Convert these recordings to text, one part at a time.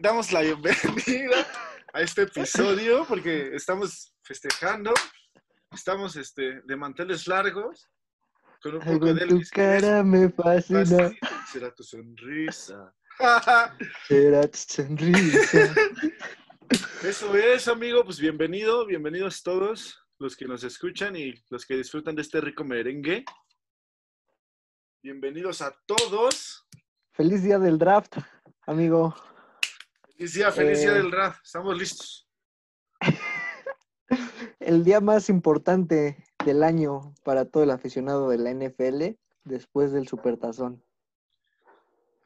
Damos la bienvenida a este episodio porque estamos festejando, estamos este, de manteles largos, con un poco de tu cara me fascina. Presley. Será tu sonrisa. Será tu sonrisa. Eso es, amigo. Pues bienvenido, bienvenidos todos los que nos escuchan y los que disfrutan de este rico merengue. Bienvenidos a todos. Feliz día del draft, amigo. Feliz día, feliz día Eh. del draft. Estamos listos. El día más importante del año para todo el aficionado de la NFL después del Supertazón.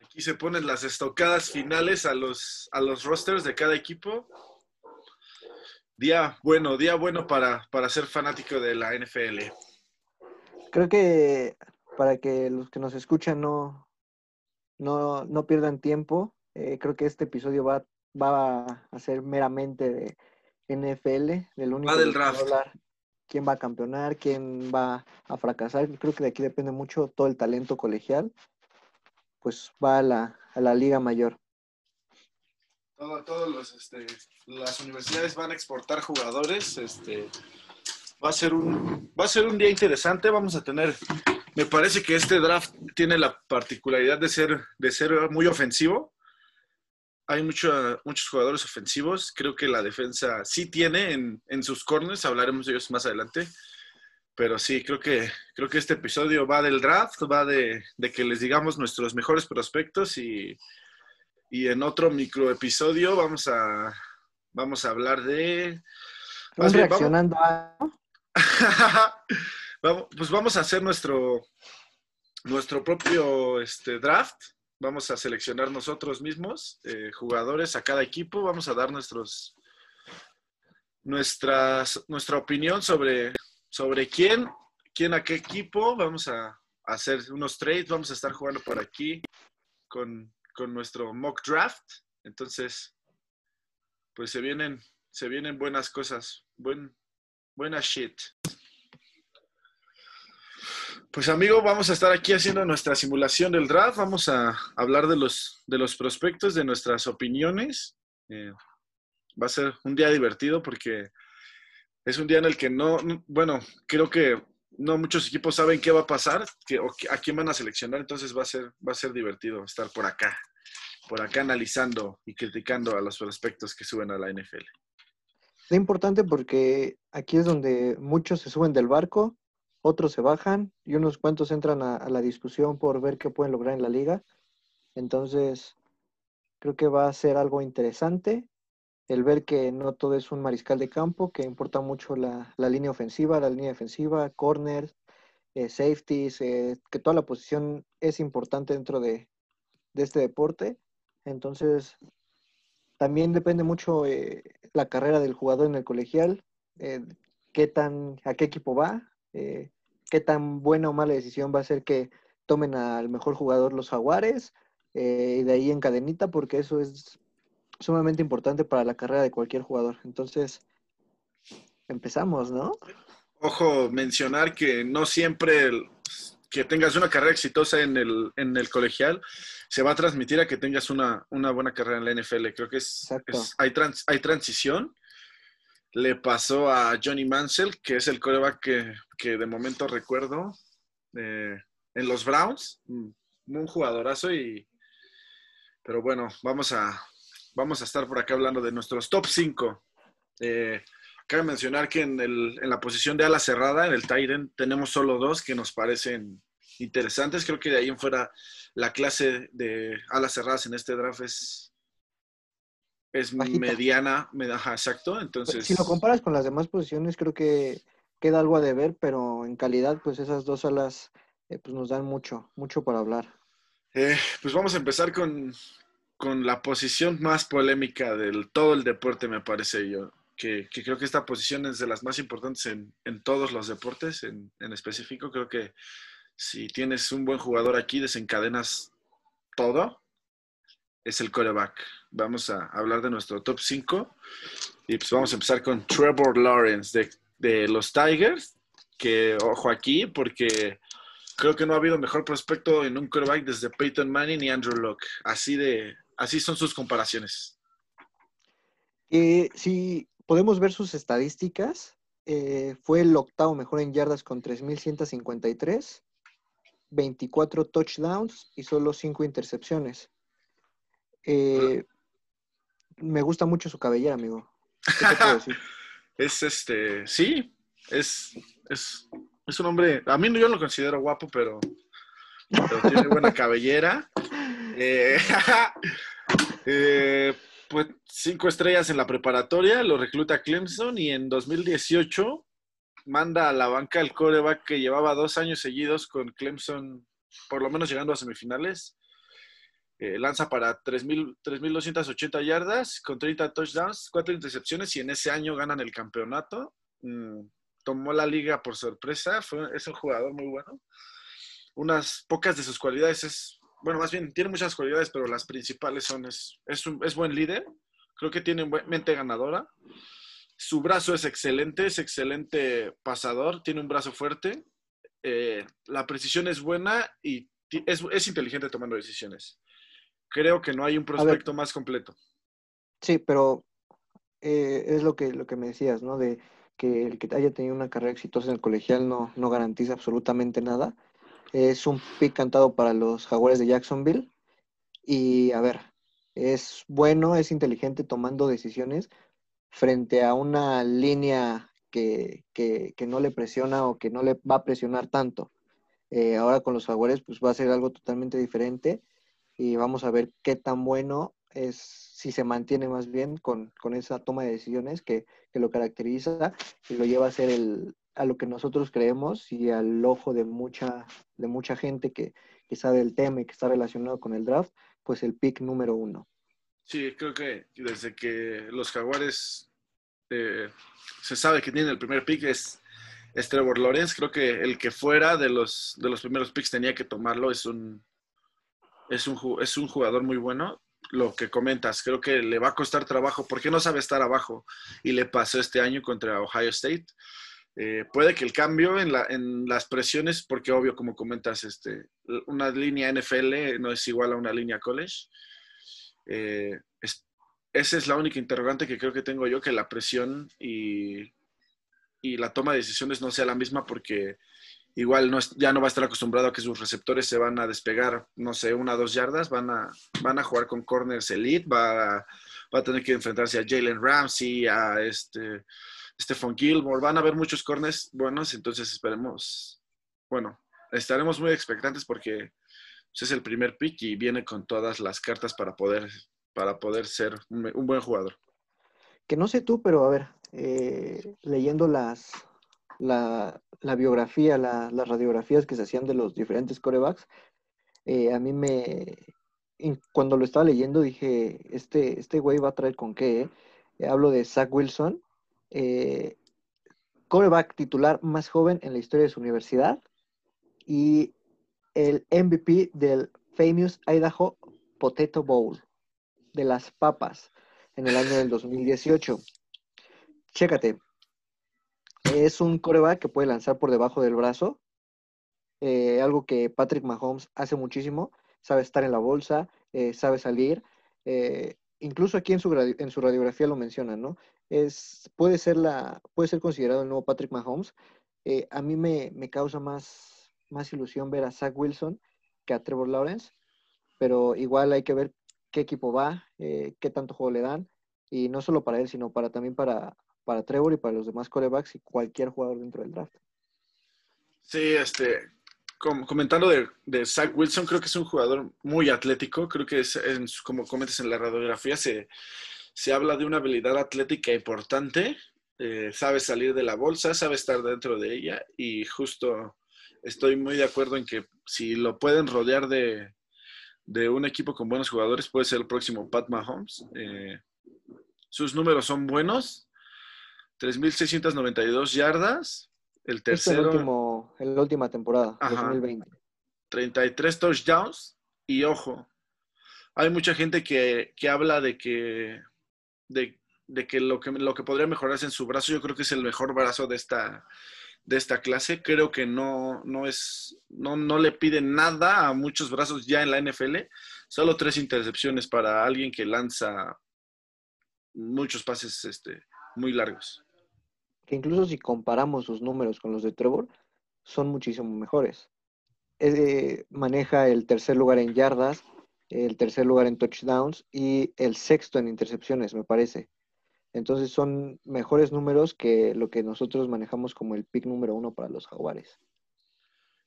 Aquí se ponen las estocadas finales a los, a los rosters de cada equipo. Día bueno, día bueno para, para ser fanático de la NFL. Creo que para que los que nos escuchan no, no, no pierdan tiempo, eh, creo que este episodio va, va a ser meramente de NFL, del único Va del que va a hablar quién va a campeonar, quién va a fracasar. Creo que de aquí depende mucho todo el talento colegial, pues va a la, a la liga mayor. Todo- todos los, este, las universidades van a exportar jugadores. Este, va a ser un, va a ser un día interesante. Vamos a tener, me parece que este draft tiene la particularidad de ser, de ser muy ofensivo. Hay mucho- muchos jugadores ofensivos. Creo que la defensa sí tiene en, en sus corners. Hablaremos de ellos más adelante. Pero sí, creo que, creo que este episodio va del draft, va de, de que les digamos nuestros mejores prospectos y, y en otro micro episodio vamos a, vamos a hablar de... Bien, vamos- reaccionando a... Vamos, pues vamos a hacer nuestro, nuestro propio este, draft. Vamos a seleccionar nosotros mismos eh, jugadores a cada equipo. Vamos a dar nuestros, nuestras, nuestra opinión sobre, sobre quién, quién a qué equipo. Vamos a hacer unos trades. Vamos a estar jugando por aquí con, con nuestro mock draft. Entonces, pues se vienen, se vienen buenas cosas. Buen, buena shit. Pues amigo, vamos a estar aquí haciendo nuestra simulación del draft. Vamos a hablar de los, de los prospectos, de nuestras opiniones. Eh, va a ser un día divertido porque es un día en el que no, no- bueno, creo que no muchos equipos saben qué va a pasar, que, o a quién van a seleccionar, entonces va a ser, va a ser divertido estar por acá, por acá analizando y criticando a los prospectos que suben a la NFL. Es importante porque aquí es donde muchos se suben del barco, otros se bajan y unos cuantos entran a, la discusión por ver qué pueden lograr en la liga. Entonces, creo que va a ser algo interesante el ver que no todo es un mariscal de campo, que importa mucho la, la línea ofensiva, la línea defensiva, corners, eh, safeties, eh, que toda la posición es importante dentro de, de este deporte. Entonces, también depende mucho eh, la carrera del jugador en el colegial, eh, qué tan, a qué equipo va, eh, qué tan buena o mala decisión va a ser que tomen al mejor jugador los jaguares, eh, y de ahí en cadenita, porque eso es sumamente importante para la carrera de cualquier jugador. Entonces, empezamos, ¿no? Ojo, mencionar que no siempre el- que tengas una carrera exitosa en el, en el colegial se va a transmitir a que tengas una, una buena carrera en la NFL. Creo que es, es- hay, trans- hay transición. Le pasó a Johnny Mansell, que es el coreback que, de momento recuerdo eh, en los Browns. Mm, Un jugadorazo y... Pero bueno, vamos a, vamos a estar por acá hablando de nuestros top 5. Eh, Cabe mencionar que en, el- en la posición de ala cerrada, en el Tyrant, tenemos solo dos que nos parecen interesantes. Creo que de ahí en fuera la clase de alas cerradas en este draft es, es Bajita. mediana, me- ajá, exacto. Entonces, Si lo comparas con las demás posiciones, creo que queda algo a deber, pero en calidad, pues esas dos alas eh, pues nos dan mucho, mucho para hablar. eh, pues vamos a empezar con, con la posición más polémica del todo el deporte, me parece yo. Que, que creo que esta posición es de las más importantes en, en todos los deportes, en, en específico. Creo que si tienes un buen jugador aquí, desencadenas todo. Es el coreback. Vamos a hablar de nuestro top 5. Y pues vamos a empezar con Trevor Lawrence de, de los Tigers. Que ojo aquí, porque creo que no ha habido mejor prospecto en un coreback desde Peyton Manning y Andrew Locke. Así de, así son sus comparaciones. Eh, si podemos ver sus estadísticas, eh, fue el octavo mejor en yardas con 3.153, 24 touchdowns y solo 5 intercepciones. Eh, me gusta mucho su cabellera, amigo. es este, sí, es, es, es, un hombre, a mí yo no lo considero guapo, pero, tiene buena cabellera. Eh, eh, pues cinco estrellas en la preparatoria, lo recluta Clemson y en 2018 manda a la banca el coreback que llevaba dos años seguidos con Clemson, por lo menos llegando a semifinales. Eh, lanza para 3.280 yardas con 30 touchdowns, 4 intercepciones y en ese año ganan el campeonato. Mm, tomó la liga por sorpresa, es un jugador muy bueno. Unas pocas de sus cualidades es, bueno, más bien tiene muchas cualidades, pero las principales son, es, es, un, es buen líder, creo que tiene mente ganadora. Su brazo es excelente, es excelente pasador, tiene un brazo fuerte, eh, la precisión es buena y es, es, inteligente tomando decisiones. Creo que no hay un prospecto más completo. Sí, pero eh, es lo que, lo que me decías, ¿no? De que el que haya tenido una carrera exitosa en el colegial no, no garantiza absolutamente nada. Es un pick cantado para los jaguares de Jacksonville. Y a ver, es bueno, es inteligente tomando decisiones frente a una línea que, que, que no le presiona o que no le va a presionar tanto. Eh, ahora con los jaguares pues va a ser algo totalmente diferente y vamos a ver qué tan bueno es si se mantiene más bien con, con esa toma de decisiones que, que, lo caracteriza y lo lleva a ser el, a lo que nosotros creemos y al ojo de mucha, de mucha gente que, que sabe el tema y que está relacionado con el draft, pues el pick número uno. Sí, creo que desde que los jaguares eh, se sabe que tienen el primer pick es, es, Trevor Lawrence, creo que el que fuera de los, de los primeros picks tenía que tomarlo, es un, es un, es un jugador muy bueno lo que comentas, creo que le va a costar trabajo porque no sabe estar abajo y le pasó este año contra Ohio State. Eh, puede que el cambio en, la, en, las presiones, porque obvio, como comentas, este, una línea NFL no es igual a una línea college. Eh, es, esa es la única interrogante que creo que tengo yo, que la presión y, y la toma de decisiones no sea la misma porque igual no ya no va a estar acostumbrado a que sus receptores se van a despegar, no sé, una o dos yardas, van a, van a jugar con corners elite, va a, va a tener que enfrentarse a Jalen Ramsey, a este Stephon Gilmore, van a haber muchos corners buenos, entonces esperemos, bueno, estaremos muy expectantes porque pues, es el primer pick y viene con todas las cartas para poder, para poder ser un, un buen jugador. Que no sé tú, pero a ver, eh, leyendo las, la, la biografía, la, las radiografías que se hacían de los diferentes corebacks, eh, a mí me, cuando lo estaba leyendo dije, este, este güey va a traer con qué, eh? Hablo de Zach Wilson, eh, coreback titular más joven en la historia de su universidad y el MVP del Famous Idaho Potato Bowl, de las papas, en el año del 2018. Chécate, es un coreback que puede lanzar por debajo del brazo, eh, algo que Patrick Mahomes hace muchísimo, sabe estar en la bolsa, eh, sabe salir, eh, incluso aquí en su, en su radiografía lo menciona, ¿no? Es, puede, ser la, puede ser considerado el nuevo Patrick Mahomes. a mí me, me, causa más, más ilusión ver a Zach Wilson que a Trevor Lawrence, pero igual hay que ver qué equipo va, qué tanto juego le dan, y no solo para él, sino para también para, para Trevor y para los demás corebacks y cualquier jugador dentro del draft. Sí, este, comentando de, Zach Wilson, creo que es un jugador muy atlético. Creo que, es, como comentas en la radiografía, se, se habla de una habilidad atlética importante. Eh, sabe salir de la bolsa, sabe estar dentro de ella y justo estoy muy de acuerdo en que si lo pueden rodear de, de un equipo con buenos jugadores, puede ser el próximo Pat Mahomes. Eh, sus números son buenos, 3.692 yardas. El tercero. Es el último, en la última temporada, 2020. 33 touchdowns. Y ojo, hay mucha gente que, que habla de que, de, de, que, lo que lo que podría mejorarse en su brazo, yo creo que es el mejor brazo de esta, de esta clase. Creo que no, no, es, no, no le pide nada a muchos brazos ya en la NFL. Solo tres intercepciones para alguien que lanza muchos pases este, muy largos. Incluso si comparamos sus números con los de Trevor, son muchísimo mejores. Eh, maneja el tercer lugar en yardas, el tercer lugar en touchdowns y el sexto en intercepciones, me parece. Entonces son mejores números que lo que nosotros manejamos como el pick número uno para los jaguares.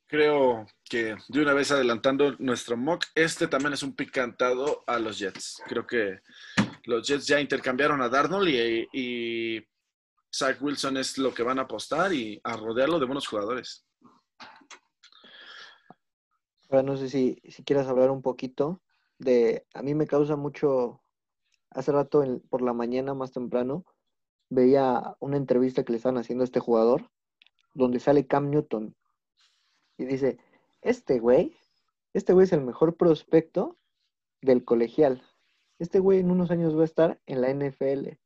Creo que de una vez adelantando nuestro mock, este también es un pick cantado a los Jets. Creo que los Jets ya intercambiaron a Darnold y Zach Wilson es lo que van a apostar y a rodearlo de buenos jugadores. Ahora no sé si, si quieras hablar un poquito de, a mí me causa mucho, hace rato por la mañana más temprano, veía una entrevista que le estaban haciendo a este jugador, donde sale Cam Newton y dice, este güey, este güey es el mejor prospecto del colegial. Este güey en unos años va a estar en la NFL.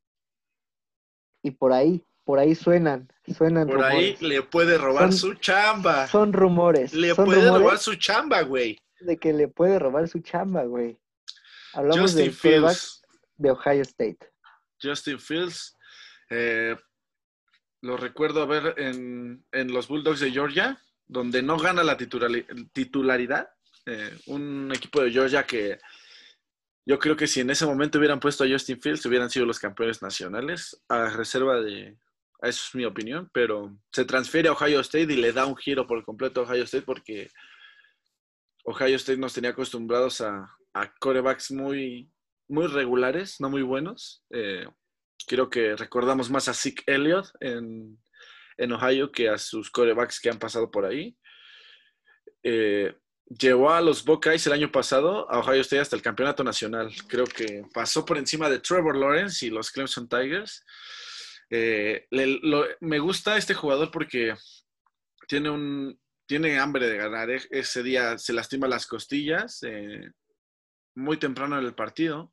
Y por ahí, por ahí suenan, suenan Por ahí le puede robar su chamba. Son rumores. Le puede robar su chamba, güey. De que le puede robar su chamba, güey. Hablamos Justin Fields. de Ohio State. Justin Fields. Eh, lo recuerdo ver en, en, los Bulldogs de Georgia, donde no gana la titularidad. Eh, un equipo de Georgia que yo creo que si en ese momento hubieran puesto a Justin Fields, hubieran sido los campeones nacionales, a reserva de, eso es mi opinión, pero se transfiere a Ohio State y le da un giro por completo a Ohio State porque Ohio State nos tenía acostumbrados a, corebacks muy, muy regulares, no muy buenos. Eh, creo que recordamos más a Zeke Elliott en, en, Ohio que a sus corebacks que han pasado por ahí. Eh, llevó a los Buckeyes el año pasado a Ohio State hasta el campeonato nacional. Creo que pasó por encima de Trevor Lawrence y los Clemson Tigers. Eh, me gusta este jugador porque tiene un tiene hambre de ganar. E, ese día se lastima las costillas eh, muy temprano en el partido.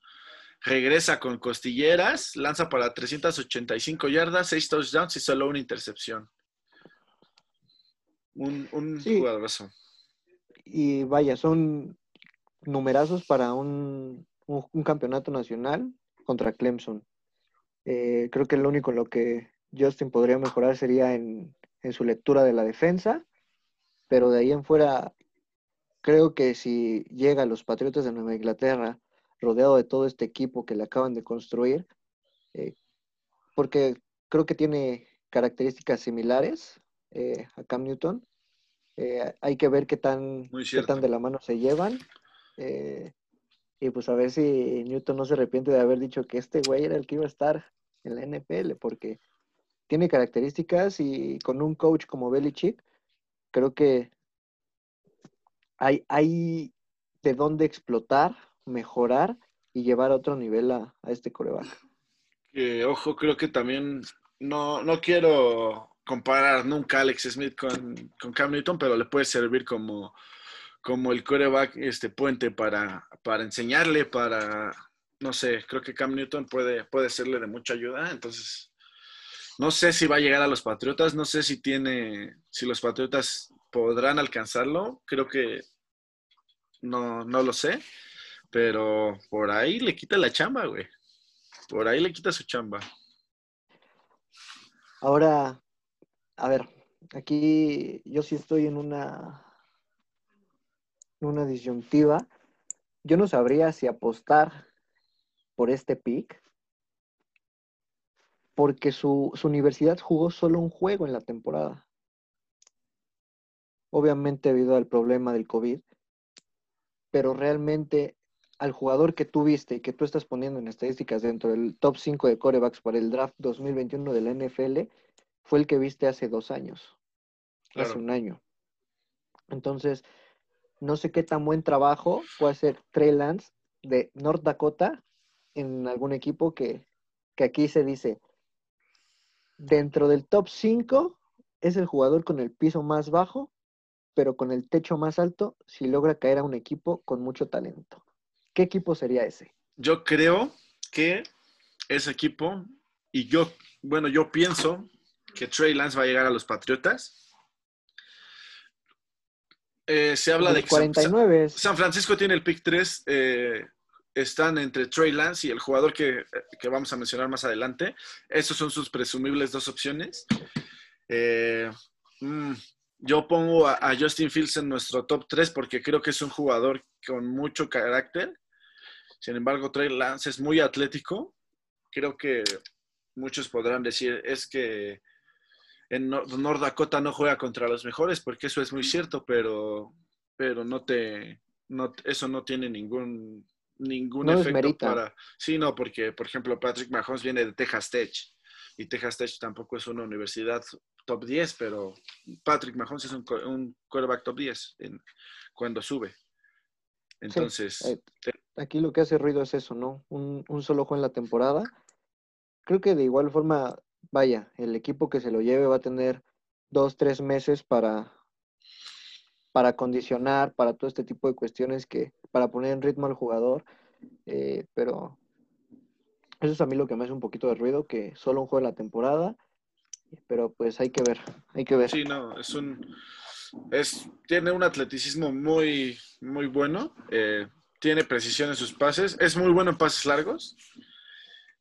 Regresa con costilleras, lanza para 385 yardas, 6 touchdowns y solo una intercepción. Un, un sí y vaya, son numerazos para un, un, campeonato nacional contra Clemson. Eh, creo que lo único en lo que Justin podría mejorar sería en, en, su lectura de la defensa, pero de ahí en fuera, creo que si llega a los Patriotas de Nueva Inglaterra rodeado de todo este equipo que le acaban de construir, eh, porque creo que tiene características similares eh, a Cam Newton, eh, hay que ver qué tan, qué tan de la mano se llevan. Eh, y pues a ver si Newton no se arrepiente de haber dicho que este güey era el que iba a estar en la NFL, porque tiene características y con un coach como Belichick, creo que hay, hay de dónde explotar, mejorar y llevar a otro nivel a, este coreback. ojo, creo que también no, no quiero comparar nunca a Alex Smith con, con, Cam Newton, pero le puede servir como, como el coreback este puente para, para enseñarle, para, no sé, creo que Cam Newton puede, puede serle de mucha ayuda. Entonces, no sé si va a llegar a los Patriotas, no sé si tiene, si los Patriotas podrán alcanzarlo, creo que no, no lo sé, pero por ahí le quita la chamba, güey. Por ahí le quita su chamba. Ahora, a ver, aquí yo sí estoy en una, una disyuntiva. Yo no sabría si apostar por este pick, porque su, su universidad jugó solo un juego en la temporada. Obviamente debido al problema del COVID, pero realmente al jugador que tú viste y que tú estás poniendo en estadísticas dentro del top 5 de corebacks para el draft 2021 de la NFL, fue el que viste hace dos años, hace un año. Entonces, no sé qué tan buen trabajo puede hacer Trey Lance de North Dakota en algún equipo que, que aquí se dice, dentro del top 5 es el jugador con el piso más bajo, pero con el techo más alto si logra caer a un equipo con mucho talento. ¿Qué equipo sería ese? Yo creo que ese equipo, y yo, bueno, yo pienso que Trey Lance va a llegar a los Patriotas. Eh, se habla de que 49. San, San Francisco tiene el pick 3. eh, están entre Trey Lance y el jugador que, que vamos a mencionar más adelante. Esos son sus presumibles dos opciones. Eh, mm, yo pongo a, a Justin Fields en nuestro top 3 porque creo que es un jugador con mucho carácter. Sin embargo, Trey Lance es muy atlético. Creo que muchos podrán decir es que en Nor- North Dakota no juega contra los mejores, porque eso es muy cierto, pero, pero no te, no, eso no tiene ningún, ningún No efecto para... Sí, no, porque, por ejemplo, Patrick Mahomes viene de Texas Tech, y Texas Tech tampoco es una universidad top 10, pero Patrick Mahomes es un, un quarterback top 10 en- cuando sube. Entonces, eh, Aquí lo que hace ruido es eso, ¿no? Un, un solo juego en la temporada. Creo que de igual forma, vaya, el equipo que se lo lleve va a tener dos, tres meses para, para condicionar, para todo este tipo de cuestiones que, para poner en ritmo al jugador. eh, pero eso es a mí lo que me hace un poquito de ruido, que solo un juego en la temporada. Pero pues hay que ver, hay que ver. Sí, no, es un. Es, tiene un atleticismo muy, muy bueno. eh, tiene precisión en sus pases. Es muy bueno en pases largos.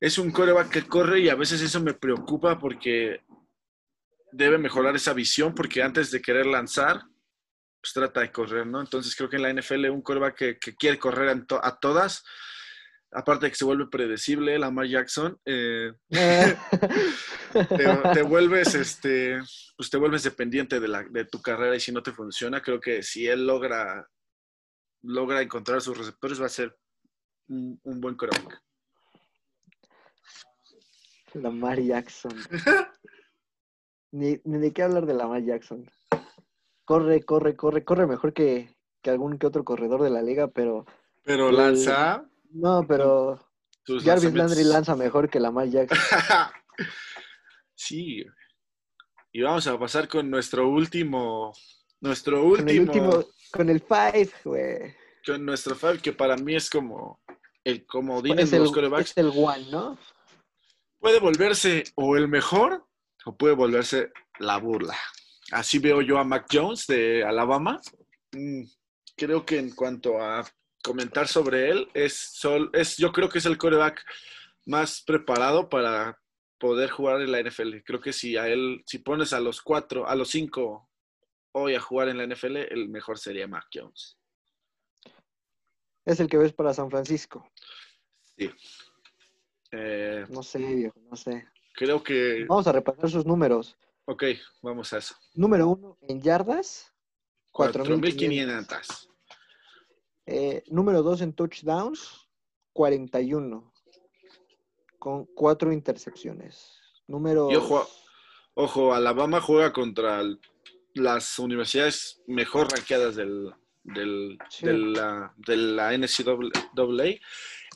Es un coreback que corre y a veces eso me preocupa porque debe mejorar esa visión porque antes de querer lanzar, pues trata de correr, ¿no? Entonces creo que en la NFL un coreback que, que quiere correr to- a todas, aparte de que se vuelve predecible, Lamar Jackson, eh, te, te vuelves este pues te vuelves dependiente de, la, de tu carrera y si no te funciona creo que si él logra logra encontrar sus receptores va a ser un, un buen coreback Lamar Jackson. Ni, ni de qué hablar de Lamar Jackson. Corre, corre, corre, corre mejor que, que algún que otro corredor de la liga, pero pero El- lanza no, pero Jarvis. Landry lanza mejor que Lamar Jackson. sí y vamos a pasar con nuestro último nuestro Con el último, último, con el five, güey. con nuestro Fab que para mí es como el comodín Es el, los corebacks es el one, ¿no? Puede volverse o el mejor o puede volverse la burla. Así veo yo a Mac Jones de Alabama. Mm, Creo que en cuanto a comentar sobre él, es, sol, es yo creo que es el coreback más preparado para poder jugar en la NFL. Creo que si a él, si pones a los cuatro, a los cinco hoy a jugar en la NFL, el mejor sería Mac Jones. Es el que ves para San Francisco. Sí. Eh, No sé, viejo, no sé. creo que, Vamos a repasar sus números. ok, vamos a eso. Número uno en yardas, 4.500. 4.500. Eh, número 2 en touchdowns, 41. Con cuatro intercepciones. Número. Y ojo, ojo, Alabama juega contra las universidades mejor rankeadas del, del- Sí. de, la, de la NCAA.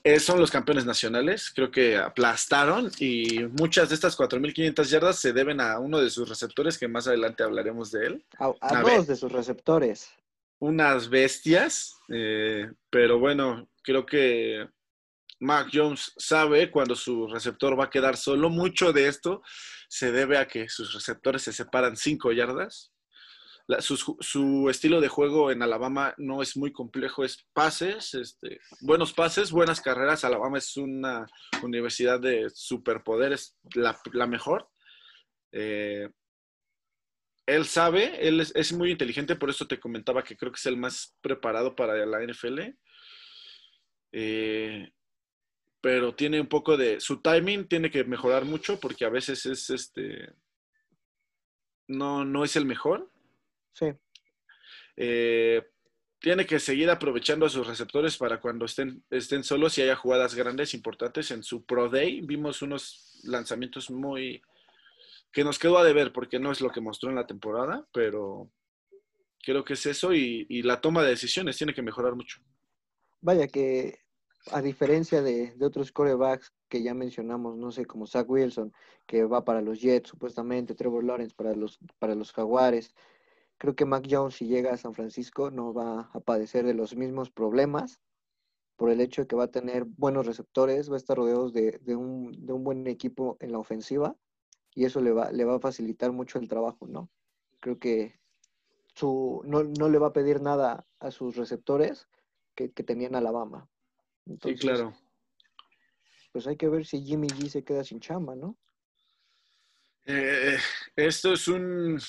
Eh, son los campeones nacionales, creo que aplastaron y muchas de estas 4.500 yardas se deben a uno de sus receptores, que más adelante hablaremos de él. A, dos de sus receptores. Unas bestias, eh, pero bueno, creo que Mac Jones sabe cuando su receptor va a quedar solo. Mucho de esto se debe a que sus receptores se separan 5 yardas. Su, estilo de juego en Alabama no es muy complejo, es pases, este, buenos pases, buenas carreras. Alabama es una universidad de superpoderes, la, mejor. Eh, él sabe, él es, es muy inteligente, por eso te comentaba que creo que es el más preparado para la NFL. Eh, pero tiene un poco de. Su timing tiene que mejorar mucho porque a veces es este. No, no es el mejor. Sí. Eh, tiene que seguir aprovechando a sus receptores para cuando estén, estén solos y haya jugadas grandes, importantes. En su Pro Day vimos unos lanzamientos muy. que nos quedó a deber porque no es lo que mostró en la temporada, pero creo que es eso y, y la toma de decisiones tiene que mejorar mucho. Vaya que, a diferencia de, de otros corebacks que ya mencionamos, no sé, como Zach Wilson, que va para los Jets supuestamente, Trevor Lawrence para los, para los Jaguares, creo que Mac Jones si llega a San Francisco no va a padecer de los mismos problemas por el hecho de que va a tener buenos receptores, va a estar rodeado de, de un, de un buen equipo en la ofensiva y eso le va, le va a facilitar mucho el trabajo, ¿no? Creo que su, no, no le va a pedir nada a sus receptores que, que tenían Alabama. Sí, Entonces, claro. Pues hay que ver si Jimmy G se queda sin chamba, ¿no? Eh, esto es un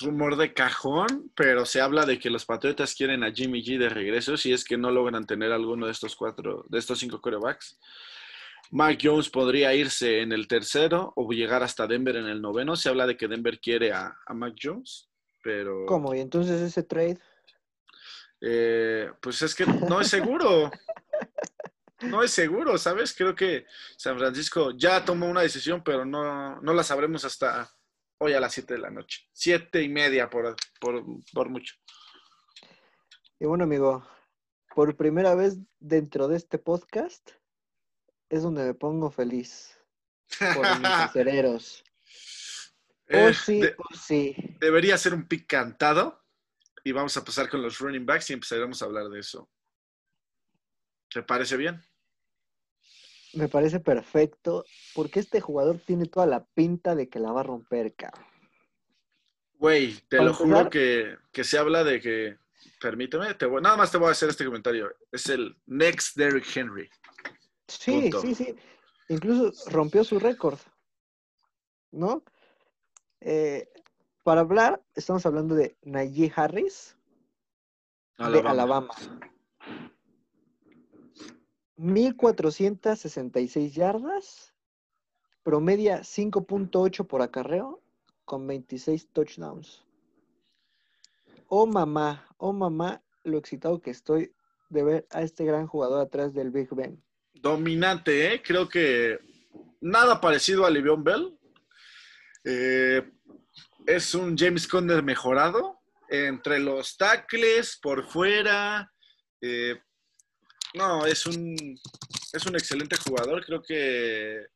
rumor de cajón, pero se habla de que los Patriotas quieren a Jimmy G de regreso si es que no logran tener alguno de estos cuatro, de estos cinco corebacks. Mike Jones podría irse en el tercero o llegar hasta Denver en el noveno. Se habla de que Denver quiere a, a Mike Jones, pero ¿Cómo? Y entonces ese trade, eh, pues es que no es seguro. No es seguro, ¿sabes? Creo que San Francisco ya tomó una decisión, pero no, no la sabremos hasta hoy a las 7 de la noche. Siete y media por, por, por mucho. Y bueno, amigo, por primera vez dentro de este podcast es donde me pongo feliz por mis acereros. Eh, Oh, sí, de- oh, sí. debería ser un pick cantado y vamos a pasar con los running backs y empezaremos a hablar de eso. ¿Te parece bien? Me parece perfecto porque este jugador tiene toda la pinta de que la va a romper, cabrón. Güey, te lo juro que, que se habla de que, permíteme, te voy- nada más te voy a hacer este comentario. Es el next Derrick Henry. Sí, Punto. sí, sí. Incluso rompió su récord, ¿no? Eh, para hablar, estamos hablando de Najee Harris de Alabama. 1466 yardas, promedia 5.8 por acarreo con 26 touchdowns. Oh mamá, oh mamá, lo excitado que estoy de ver a este gran jugador atrás del Big Ben. Dominante, ¿eh? Creo que nada parecido a Le'Veon Bell. Eh, es un James Conner mejorado. Entre los tackles, por fuera. eh, no, es un, es un excelente jugador. Creo que.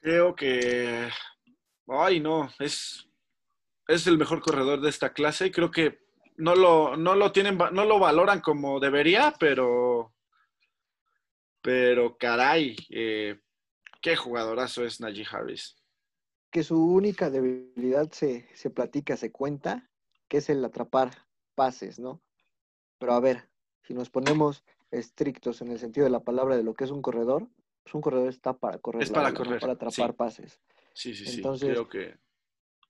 Creo que. Ay, no, es, es el mejor corredor de esta clase. Creo que no lo, no lo tienen, no lo valoran como debería, pero. Pero caray, eh, qué jugadorazo es Najee Harris. que su única debilidad se, se platica, se cuenta, que es el atrapar pases, ¿no? Pero a ver, si nos ponemos estrictos en el sentido de la palabra de lo que es un corredor, pues un corredor está para correr, Es para correr, para atrapar sí. pases. Sí, sí, sí. Entonces- Creo que.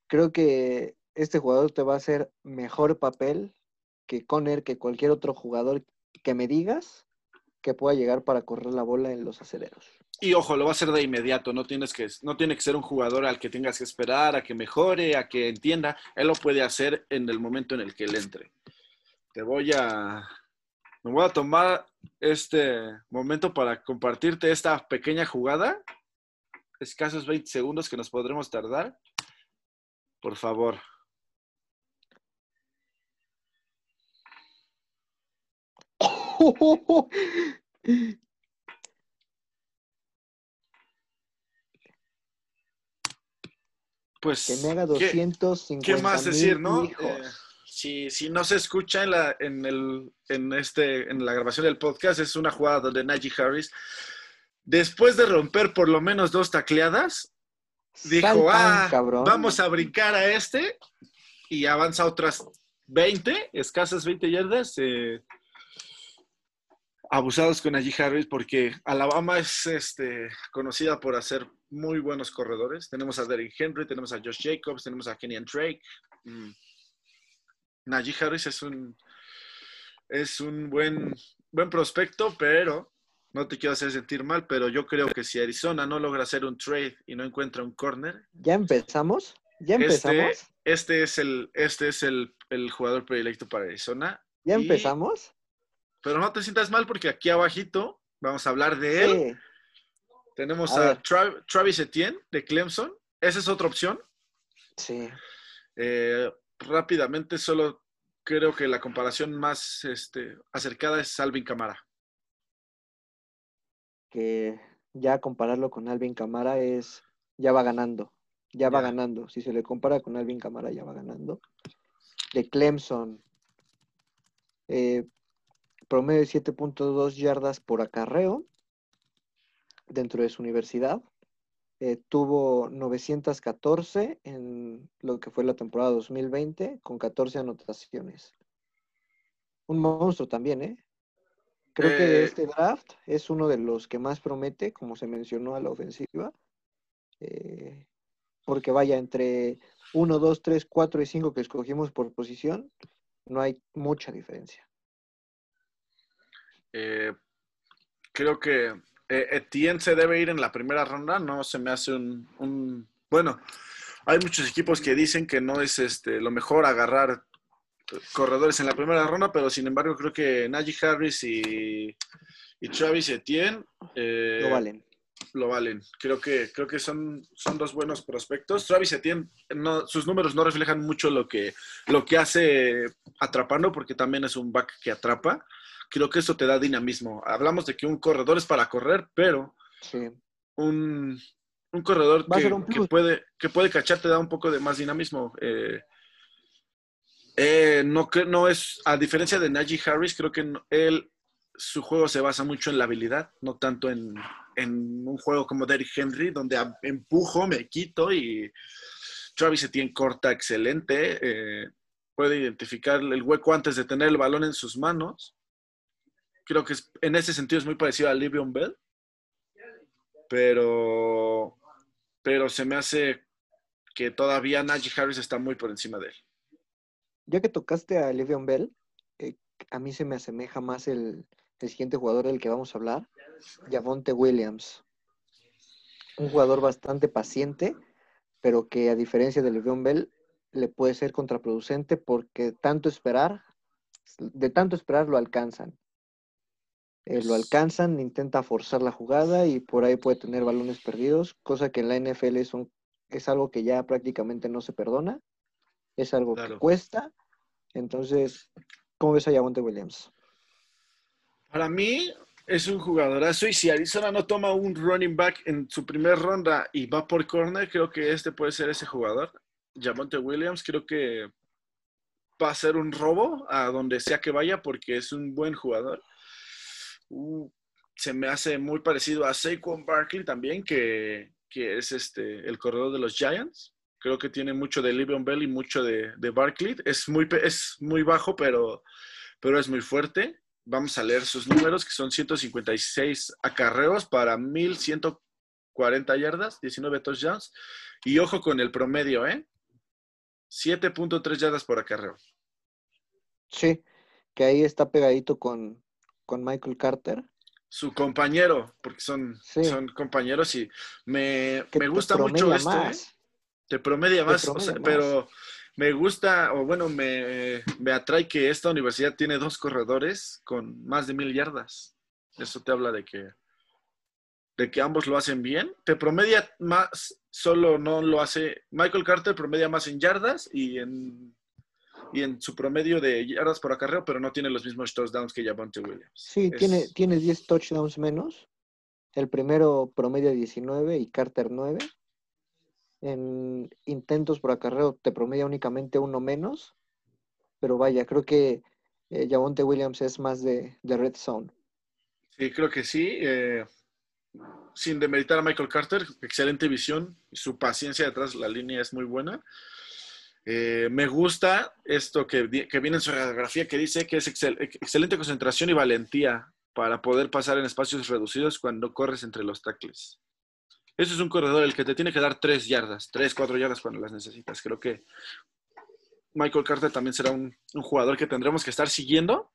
Creo que este jugador te va a hacer mejor papel que Conner, que cualquier otro jugador que me digas que pueda llegar para correr la bola en los aceleros. Y ojo, lo va a hacer de inmediato. No tienes que, no tiene que ser un jugador al que tengas que esperar, a que mejore, a que entienda. Él lo puede hacer en el momento en el que él entre. Te voy a. Me voy a tomar este momento para compartirte esta pequeña jugada. Escasos 20 segundos que nos podremos tardar. Por favor. Pues. que me haga ¿qué- 250 ¿Qué más decir, no? hijos. Eh, si, si no se escucha en la, en, el, en, este, en la grabación del podcast, es una jugada donde Najee Harris, después de romper por lo menos dos tacleadas, dijo, ah, cabrón. vamos a brincar a este y avanza otras 20, escasas 20 yardas. eh, abusados con Najee Harris porque Alabama es este, conocida por hacer muy buenos corredores. Tenemos a Derrick Henry, tenemos a Josh Jacobs, tenemos a Kenyan Drake. Mm. Najee Harris es un, es un buen, buen prospecto, pero no te quiero hacer sentir mal, pero yo creo que si Arizona no logra hacer un trade y no encuentra un corner, ¿Ya empezamos? ¿Ya empezamos? este, este es, el, este es el, el jugador predilecto para Arizona. ¿Ya y- empezamos? Pero no te sientas mal porque aquí abajito vamos a hablar de él. Sí, Tenemos A a, ver. Tra- Travis Etienne de Clemson. Esa es otra opción. sí. Eh, rápidamente, solo creo que la comparación más este, acercada es Alvin Camara. que ya compararlo con Alvin Camara es, ya va ganando, ya va ganando. Si se le compara con Alvin Camara, ya va ganando. De Clemson, eh, promedio de 7.2 yardas por acarreo dentro de su universidad. eh, tuvo 914 en lo que fue la temporada 2020 con 14 anotaciones. Un monstruo también, ¿eh? Creo que Eh, este draft es uno de los que más promete, como se mencionó a la ofensiva. Eh, porque vaya, entre 1, 2, 3, 4 y 5 que escogimos por posición, no hay mucha diferencia. Eh, creo que Etienne se debe ir en la primera ronda, no se me hace un, un- Bueno, hay muchos equipos que dicen que no es este, lo mejor agarrar corredores en la primera ronda, pero sin embargo creo que Najee Harris y, y Travis Etienne eh, Lo valen. lo valen. Creo que, creo que son, son dos buenos prospectos. Travis Etienne, no, sus números no reflejan mucho lo que, lo que hace atrapando, porque también es un back que atrapa. Creo que eso te da dinamismo. Hablamos de que un corredor es para correr, pero Sí. un, un corredor que, un puede, que puede cachar te da un poco de más dinamismo. Eh, eh, no, es, a diferencia de Najee Harris, creo que él, su juego se basa mucho en la habilidad, no tanto en, en un juego como Derrick Henry, donde empujo, me quito y Travis Etienne corta excelente, eh, puede identificar el hueco antes de tener el balón en sus manos. Creo que es- en ese sentido es muy parecido a Livion Bell, pero, pero se me hace que todavía Najee Harris está muy por encima de él. Ya que tocaste a Le'Veon Bell, eh, a mí se me asemeja más el, el siguiente jugador del que vamos a hablar, Javonte Williams. Un jugador bastante paciente, pero que a diferencia de Le'Veon Bell, le puede ser contraproducente porque tanto esperar, de tanto esperar lo alcanzan. Eh, lo alcanzan, intenta forzar la jugada y por ahí puede tener balones perdidos, cosa que en la NFL es, un- es algo que ya prácticamente no se perdona, es algo Claro. que cuesta. Entonces, ¿cómo ves a Javonte Williams? Para mí es un jugadorazo y si Arizona no toma un running back en su primer ronda y va por corner, creo que este puede ser ese jugador. Javonte Williams, creo que va a ser un robo a donde sea que vaya porque es un buen jugador. Se me hace muy parecido a Saquon Barkley también, que, que es este, el corredor de los Giants. Creo que tiene mucho de Livion Bell y mucho de, de Barkley. Es muy, es muy bajo, pero, pero es muy fuerte. Vamos a leer sus números, que son 156 acarreos para 1140 yardas, 19 touchdowns. Y ojo con el promedio, ¿eh? 7.3 yardas por acarreo. Sí, que ahí está pegadito con, con Michael Carter. Su compañero, porque son, Sí. son compañeros y me, me gusta mucho esto, ¿eh? Te promedia Te más, o promedia sea, más. pero me gusta, o bueno, me, me atrae que esta universidad tiene dos corredores con más de mil yardas. Eso te habla de que, de que ambos lo hacen bien. Te promedia más, solo no lo hace. Michael Carter promedia más en yardas y en, y en su promedio de yardas por acarreo, pero no tiene los mismos touchdowns que Javonte Williams. Sí, Es- tiene, tiene 10 touchdowns menos. El primero promedia 19 y Carter 9. En intentos por acarreo te promedia únicamente uno menos. Pero vaya, creo que eh, Javonte Williams es más de, de red zone. Sí, creo que sí. eh, sin demeritar a Michael Carter, excelente visión. Su paciencia detrás de la línea es muy buena. Eh, me gusta esto que, que viene en su radiografía que dice que es excel- ex- excelente concentración y valentía para poder pasar en espacios reducidos cuando corres entre los tackles. Eso es un corredor el que te tiene que dar tres yardas, tres, cuatro yardas cuando las necesitas. Creo que Michael Carter también será un, un jugador que tendremos que estar siguiendo.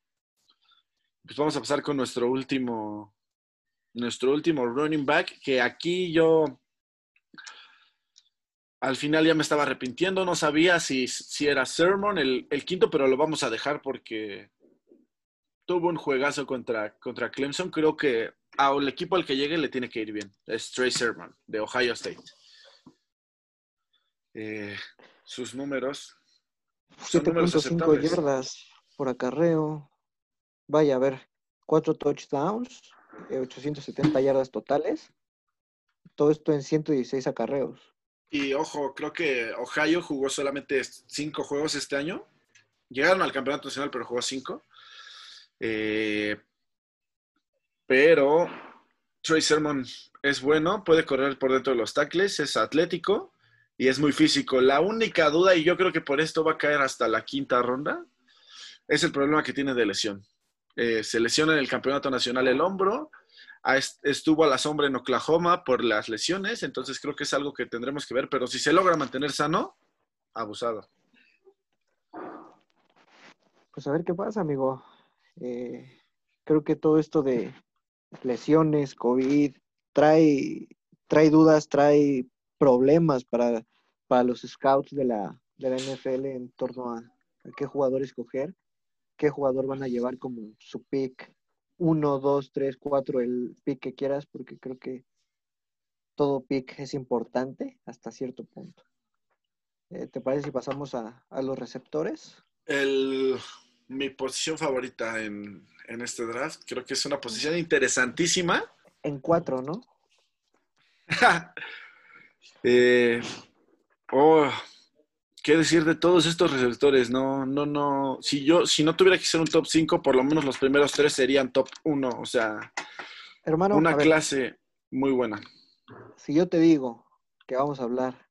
Pues vamos a pasar con nuestro último, nuestro último running back, que aquí yo al final ya me estaba arrepintiendo, no sabía si, si era Sermon el, el quinto, pero lo vamos a dejar porque tuvo un juegazo contra, contra Clemson. Creo que al equipo al que llegue le tiene que ir bien. Es Trey Sermon, de Ohio State. Eh, sus números. son números 7.5 aceptables. yardas por acarreo. Vaya, a ver, 4 touchdowns, eh, 870 yardas totales. Todo esto en 116 acarreos. Y ojo, creo que Ohio jugó solamente cinco juegos este año. Llegaron al campeonato nacional, pero jugó cinco. Eh, pero Trey Sermon es bueno, puede correr por dentro de los tackles, es atlético y es muy físico. La única duda, y yo creo que por esto va a caer hasta la quinta ronda, es el problema que tiene de lesión. Eh, se lesiona en el campeonato nacional el hombro, estuvo a la sombra en Oklahoma por las lesiones, entonces creo que es algo que tendremos que ver, pero si se logra mantener sano, abusado. Pues a ver qué pasa, amigo. Eh, creo que todo esto de lesiones, COVID, trae, trae dudas, trae problemas para, para los scouts de la, de la NFL en torno a, qué jugador escoger, qué jugador van a llevar como su pick 1, 2, 3, 4, el pick que quieras, porque creo que todo pick es importante hasta cierto punto. Eh, ¿Te parece si pasamos a, a los receptores? El, mi posición favorita en, en este draft. Creo que es una posición interesantísima. En cuatro, ¿no? eh, oh, ¿Qué decir de todos estos receptores? No, no, no. Si yo, si no tuviera que ser un top 5, por lo menos los primeros tres serían top 1. O sea, Hermano, una clase muy buena. Si yo te digo que vamos a hablar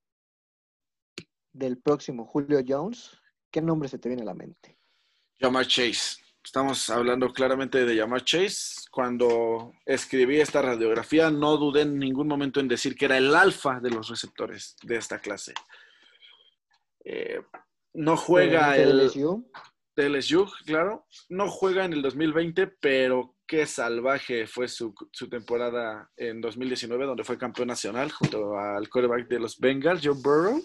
del próximo Julio Jones, ¿qué nombre se te viene a la mente? Jamar Chase. Estamos hablando claramente de Jamar Chase. Cuando escribí esta radiografía, no dudé en ningún momento en decir que era el alfa de los receptores de esta clase. Eh, no juega el LSU? LSU, claro. No juega en el 2020, pero qué salvaje fue su, su, temporada en 2019, donde fue campeón nacional junto al quarterback de los Bengals, Joe Burrow.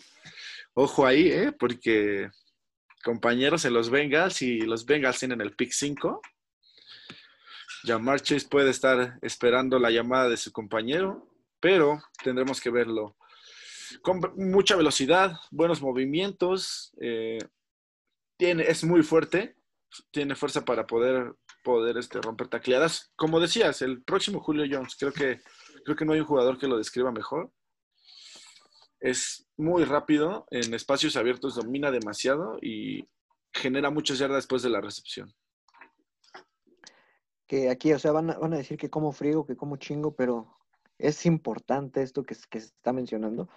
Ojo ahí, ¿eh? porque compañeros en los Bengals y los Bengals tienen el pick 5. Jamar Chase puede estar esperando la llamada de su compañero, pero tendremos que verlo. Con mucha velocidad, buenos movimientos, eh, tiene, es muy fuerte, tiene fuerza para poder, poder este, romper tacleadas. Como decías, el próximo Julio Jones, creo que, creo que no hay un jugador que lo describa mejor. Es muy rápido, en espacios abiertos domina demasiado y genera muchas yardas después de la recepción. Que aquí, o sea, van a, van a decir que como frigo, que como chingo, pero es importante esto que, que se está mencionando.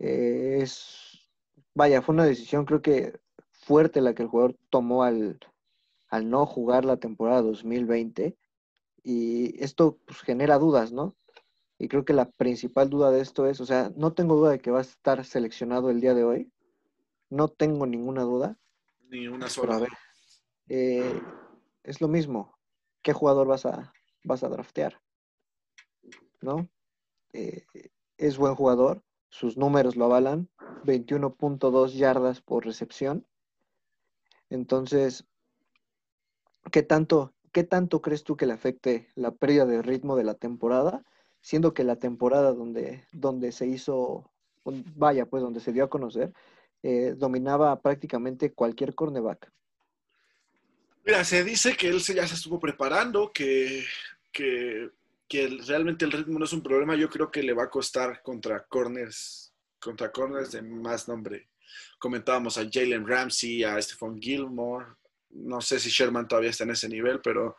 Eh, es, vaya, fue una decisión creo que fuerte la que el jugador tomó al, al no jugar la temporada 2020 y esto pues, genera dudas, ¿no? Y creo que la principal duda de esto es, o sea, no tengo duda de que va a estar seleccionado el día de hoy. No tengo ninguna duda. Ni una sola. a ver, eh, es lo mismo. ¿Qué jugador vas a, vas a draftear? ¿No? Eh, es buen jugador. Sus números lo avalan. 21.2 yardas por recepción. Entonces, ¿qué tanto, ¿qué tanto crees tú que le afecte la pérdida de ritmo de la temporada? siendo que la temporada donde, donde se hizo, vaya, pues donde se dio a conocer, eh, dominaba prácticamente cualquier cornerback. Mira, se dice que él ya se estuvo preparando, que, que, realmente el ritmo no es un problema. Yo creo que le va a costar contra corners, contra corners de más nombre. Comentábamos a Jalen Ramsey, a Stephon Gilmore. No sé si Sherman todavía está en ese nivel, pero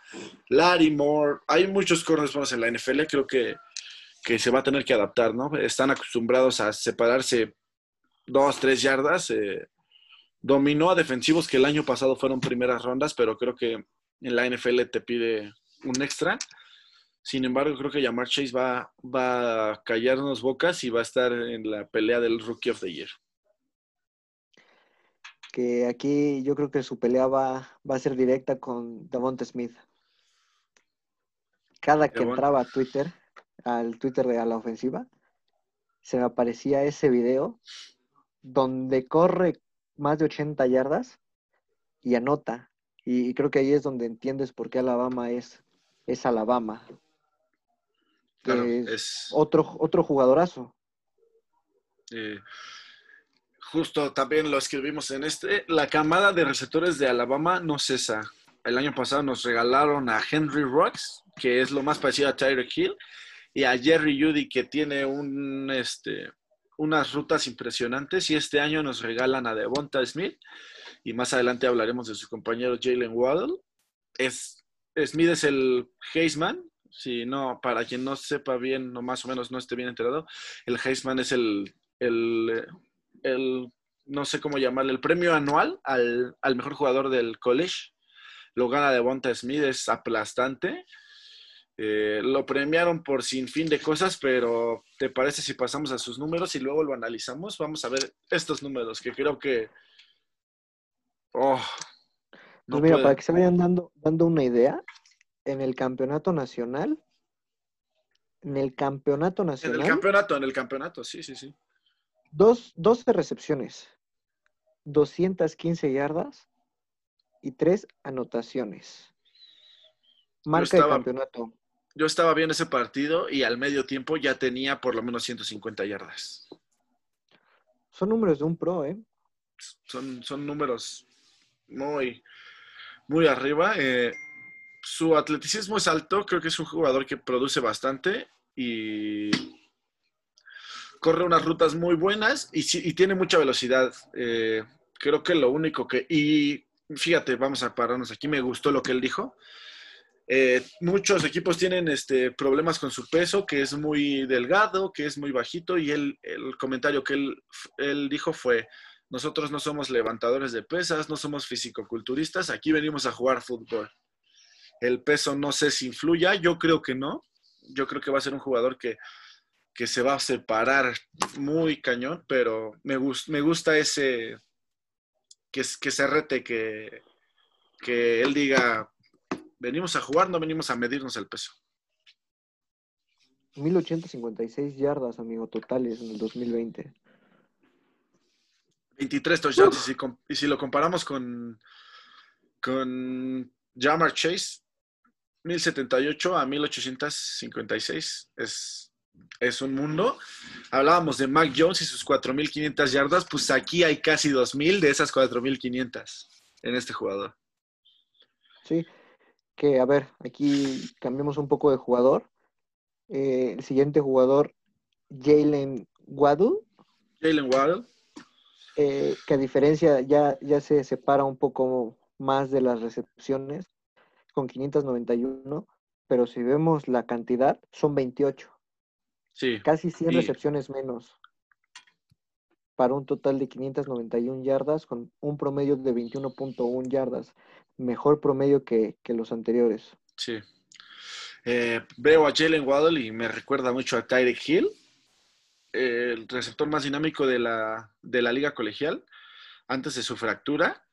Larry Moore. Hay muchos corners buenos en la NFL. Creo que que se va a tener que adaptar, ¿no? Están acostumbrados a separarse dos, tres yardas. Eh, dominó a defensivos que el año pasado fueron primeras rondas, pero creo que en la NFL te pide un extra. Sin embargo, creo que Jamar Chase va, va a callarnos bocas y va a estar en la pelea del Rookie of the Year. Que aquí yo creo que su pelea va, va a ser directa con Davonte Smith. Cada que entraba a Twitter, al Twitter de a la ofensiva, se me aparecía ese video donde corre más de 80 yardas y anota. Y creo que ahí es donde entiendes por qué Alabama es, es Alabama. Es, otro, otro jugadorazo. Eh, justo también lo escribimos en este. La camada de receptores de Alabama no cesa. El año pasado nos regalaron a Henry Rocks, que es lo más parecido a Tyreek Hill, y a Jerry Judy que tiene un, este, unas rutas impresionantes y este año nos regalan a Devonta Smith y más adelante hablaremos de su compañero Jalen Waddle. Es, Smith es el Heisman, Sí, no, para quien no sepa bien, o más o menos no esté bien enterado, el Heisman es el, el, el no sé cómo llamarle, el premio anual al, al mejor jugador del college. Lo gana Devonta Smith, es aplastante. Eh, lo premiaron por sin fin de cosas, pero ¿te parece si pasamos a sus números y luego lo analizamos? Vamos a ver estos números que creo que... Oh, no Pues mira, puede- para que se vayan dando, dando una idea, en el campeonato nacional, en el campeonato En nacional, el campeonato, en el campeonato, sí, sí, sí. dos, 12 recepciones, 215 yardas y tres anotaciones. Marca estaba- de campeonato. Yo estaba viendo ese partido y al medio tiempo ya tenía por lo menos 150 yardas. Son números de un pro, ¿eh? Son, son números muy, muy arriba. Eh, su atleticismo es alto, creo que es un jugador que produce bastante y corre unas rutas muy buenas y, tiene mucha velocidad. Eh, creo que lo único que... Y fíjate, vamos a pararnos aquí, me gustó lo que él dijo. Eh, muchos equipos tienen este, problemas con su peso, que es muy delgado, que es muy bajito, y él, el comentario que él, él dijo fue, nosotros no somos levantadores de pesas, no somos fisicoculturistas, aquí venimos a jugar fútbol. El peso no sé si influya, yo creo que no. Yo creo que va a ser un jugador que, que se va a separar muy cañón, pero me, gus- me gusta ese, que, que se rete, que, que él diga, venimos a jugar, no venimos a medirnos el peso. 1856 yardas, amigo, totales en el 2020. 23 touchdowns, y si, y si lo comparamos con, con Jamar Chase, 1078 a 1856 es, es un mundo. Hablábamos de Mac Jones y sus 4500 yardas, pues aquí hay casi 2000 de esas 4500 en este jugador. Sí, que a ver, aquí cambiamos un poco de jugador. Eh, el siguiente jugador, Jalen Waddle, Jalen Waddle, eh, que a diferencia ya, ya se separa un poco más de las recepciones con 591, pero si vemos la cantidad, son 28, sí, casi 100 Y- recepciones menos, para un total de 591 yardas con un promedio de 21.1 yardas, mejor promedio que, que los anteriores. sí. Eh, veo a Jalen Waddle y me recuerda mucho a Tyreek Hill, el receptor más dinámico de la, de la liga colegial, antes de su fractura.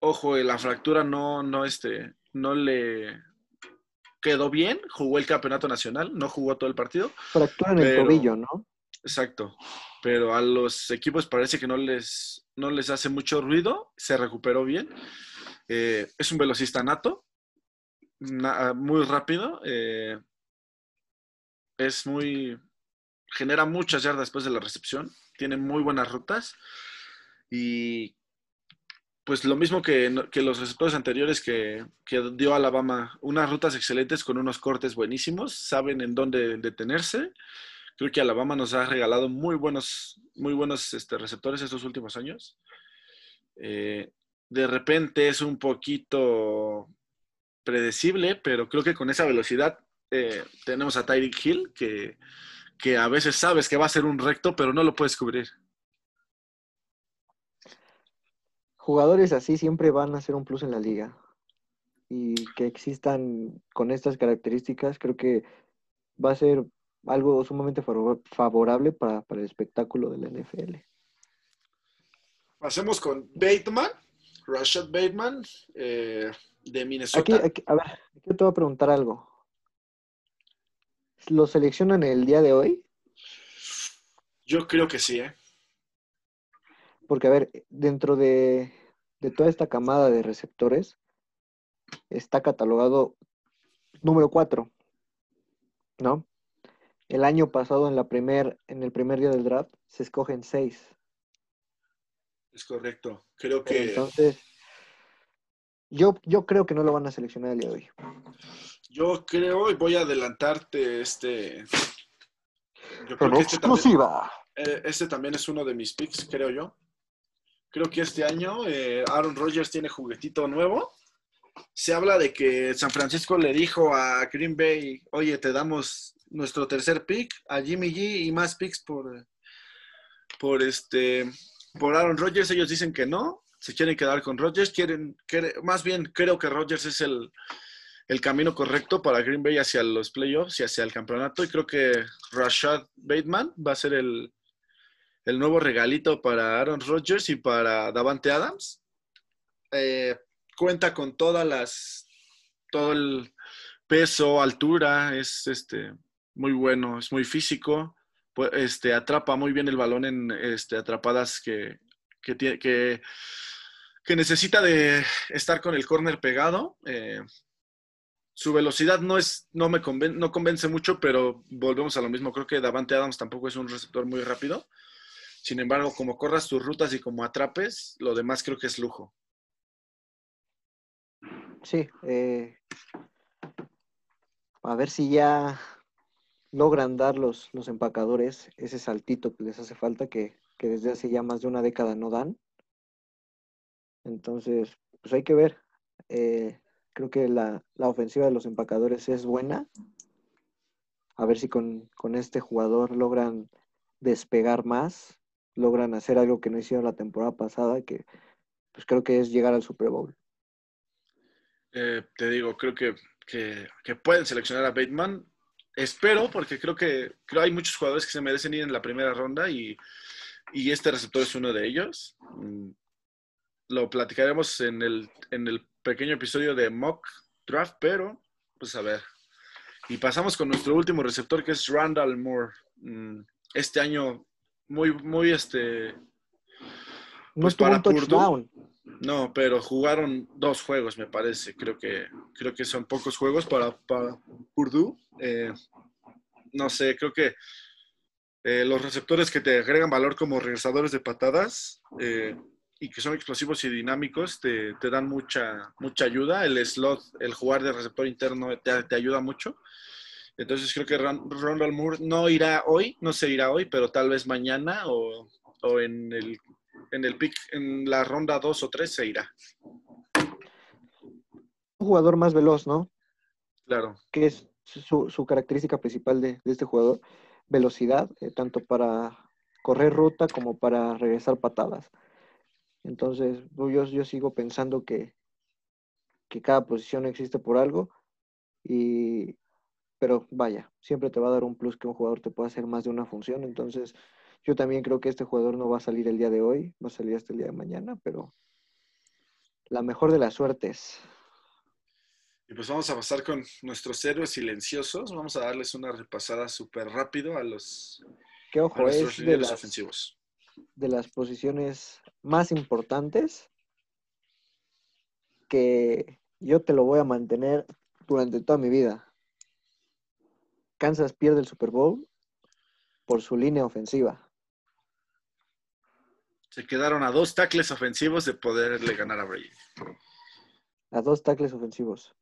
Ojo, eh, la fractura no, no, este, no le quedó bien, jugó el campeonato nacional, no jugó todo el partido, Fractura en el Pero- tobillo, ¿no? exacto, pero a los equipos parece que no les, no les hace mucho ruido, se recuperó bien. Eh, es un velocista nato, na- muy rápido, eh, es muy, genera muchas yardas después de la recepción, tiene muy buenas rutas y pues lo mismo que, los receptores anteriores que, que dio Alabama, unas rutas excelentes con unos cortes buenísimos, saben en dónde detenerse. Creo que Alabama nos ha regalado muy buenos, muy buenos este, receptores estos últimos años. Eh, de repente es un poquito predecible, pero creo que con esa velocidad eh, tenemos a Tyreek Hill, que, que a veces sabes que va a ser un recto, pero no lo puedes cubrir. Jugadores así siempre van a ser un plus en la liga. Y que existan con estas características, creo que va a ser algo sumamente favor- favorable para, para el espectáculo de la NFL. Pasemos con Bateman, Rashad Bateman, eh, de Minnesota. Aquí, aquí- a ver, aquí te voy a preguntar algo. ¿Lo seleccionan el día de hoy? Yo creo que sí, ¿eh? Porque, a ver, dentro de, de toda esta camada de receptores, está catalogado número 4, ¿no? El año pasado, en, la primer, en el primer día del draft, se escogen 6. Es correcto. Creo que Entonces, yo, yo creo que no lo van a seleccionar el día de hoy. yo creo y voy a adelantarte este. Yo creo que este también, eh, este también es uno de mis picks, creo yo. Creo que este año eh, Aaron Rodgers tiene juguetito nuevo se habla de que San Francisco le dijo a Green Bay, oye, te damos nuestro tercer pick a Jimmy G y más picks por, por este por Aaron Rodgers. Ellos dicen que no, se quieren quedar con Rodgers, quieren, más bien creo que Rodgers es el, el camino correcto para Green Bay hacia los playoffs y hacia el campeonato. Y creo que Rashad Bateman va a ser el, el nuevo regalito para Aaron Rodgers y para Davante Adams. Eh, cuenta con todas las, todo el peso, altura, es este, muy bueno, es muy físico, pues, este, atrapa muy bien el balón en este, atrapadas que, que, que, que necesita de estar con el corner pegado. Eh, su velocidad no es, no me convence, no convence mucho, pero volvemos a lo mismo. Creo que Davante Adams tampoco es un receptor muy rápido. Sin embargo, como corras tus rutas y como atrapes, lo demás creo que es lujo. Sí, eh, a ver si ya logran dar los, los empacadores ese saltito que les hace falta, que, desde hace ya más de una década no dan. Entonces, pues hay que ver. Eh, creo que la, ofensiva de los empacadores es buena. A ver si con, con, este jugador logran despegar más, logran hacer algo que no hicieron la temporada pasada, que pues creo que es llegar al Super Bowl. Eh, te digo, creo que, pueden seleccionar a Bateman. Espero, porque creo que creo hay muchos jugadores que se merecen ir en la primera ronda y, este receptor es uno de ellos. Mm, lo platicaremos en el, en el pequeño episodio de Mock Draft, pero pues a ver. Y pasamos con nuestro último receptor que es Randall Moore. Mm, este año muy, muy este. Pues para touchdown. No, pero jugaron dos juegos, me parece. Creo que, creo que son pocos juegos para, para Purdue. Eh, no sé, creo que eh, los receptores que te agregan valor como regresadores de patadas eh, y que son explosivos y dinámicos te, dan mucha, mucha ayuda. El slot, el jugar de receptor interno te, ayuda mucho. Entonces creo que Ronald Moore no irá hoy, no se irá hoy, pero tal vez mañana o, o en el en el pick, en la ronda 2 o 3 se irá. Un jugador más veloz, ¿no? Claro. Que es su, característica principal de, este jugador, velocidad, eh, tanto para correr ruta como para regresar patadas. Entonces, yo, yo sigo pensando que, que cada posición existe por algo, y, pero vaya, siempre te va a dar un plus que un jugador te pueda hacer más de una función. Entonces, yo también creo que este jugador no va a salir el día de hoy, va a salir hasta el día de mañana, pero la mejor de las suertes. Y pues vamos a pasar con nuestros héroes silenciosos. Vamos a darles una repasada súper rápido a los ¿Qué ojo, es de las, ofensivos. De las posiciones más importantes que yo te lo voy a mantener durante toda mi vida. Kansas pierde el Super Bowl por su línea ofensiva. Se quedaron a dos tackles ofensivos de poderle ganar a Brady. A dos tackles ofensivos.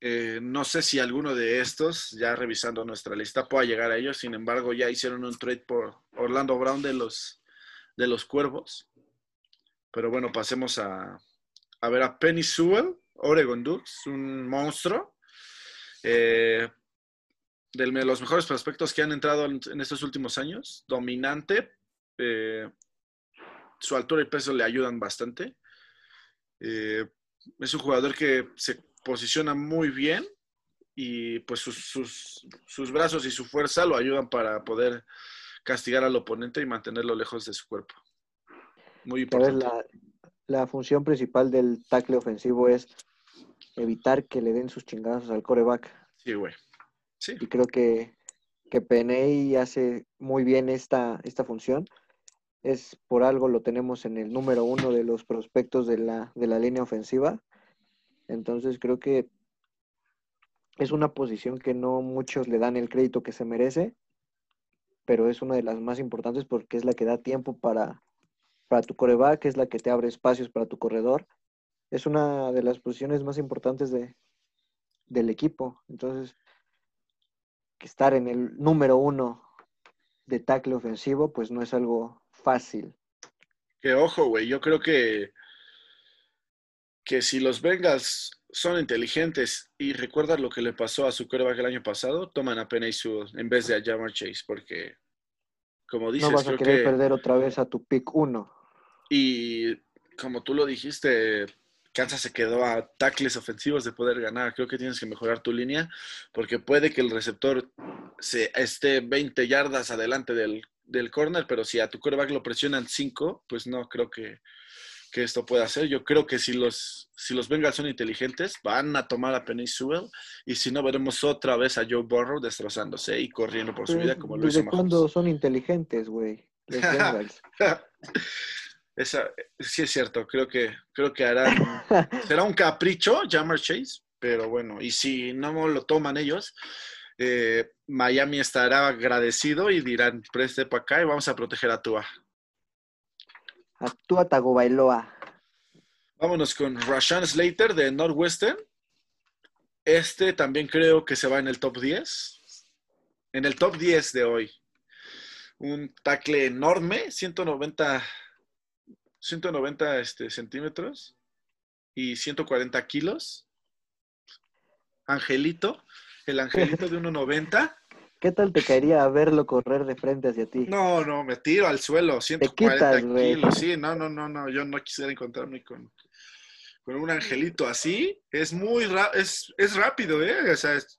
Eh, no sé si alguno de estos, ya revisando nuestra lista, pueda llegar a ellos. Sin embargo, ya hicieron un trade por Orlando Brown de los, de los Cuervos. Pero bueno, pasemos a, a ver a Penny Sewell, Oregon Ducks, un monstruo. Eh, de los mejores prospectos que han entrado en, estos últimos años. Dominante. Eh, su altura y peso le ayudan bastante. Eh, es un jugador que se posiciona muy bien y pues sus, brazos y su fuerza lo ayudan para poder castigar al oponente y mantenerlo lejos de su cuerpo. Muy importante. La, la función principal del tackle ofensivo es evitar que le den sus chingados al coreback. Sí, güey. Sí. Y creo que, que Peney hace muy bien esta, esta función es por algo lo tenemos en el número uno de los prospectos de la, de la línea ofensiva. Entonces creo que es una posición que no muchos le dan el crédito que se merece, pero es una de las más importantes porque es la que da tiempo para, para tu coreback, es la que te abre espacios para tu corredor. Es una de las posiciones más importantes de, del equipo. Entonces, que estar en el número uno de tackle ofensivo, pues no es algo fácil. Que ojo, güey, yo creo que que si los Bengals son inteligentes y recuerda lo que le pasó a su coreback el año pasado, toman a Penny en vez de a Jamar Chase, porque, como dices, no vas a creo querer que- perder otra vez a tu pick 1. Y como tú lo dijiste, Kansas se quedó a tackles ofensivos de poder ganar. Creo que tienes que mejorar tu línea porque puede que el receptor se esté 20 yardas adelante del, del corner, pero si a tu quarterback lo presionan 5, pues no creo que, que esto pueda hacer. Yo creo que si los, si los Bengals son inteligentes, van a tomar a Penny Sewell y si no, veremos otra vez a Joe Burrow destrozándose y corriendo por su vida como lo hizo ¿Desde cuándo son inteligentes, güey? Los Bengals. Esa, sí es cierto, creo que, creo que harán, será un capricho, Jammer Chase, pero bueno, y si no lo toman ellos, eh, Miami estará agradecido y dirán, preste para acá y vamos a proteger a Tua. Actúa Tagovailoa. Vámonos con Rashan Slater de Northwestern. Este también creo que se va en el top 10. En el top 10 de hoy. Un tackle enorme, 190, 190 este, centímetros y 140 kilos. Angelito, el angelito de 1,90. ¿Qué tal te caería verlo correr de frente hacia ti? No, no, me tiro al suelo, 140 quitas, kilos. Sí, no, no, no, no, yo no quisiera encontrarme con, con un angelito así. Es muy es, es rápido, ¿eh? O sea, es-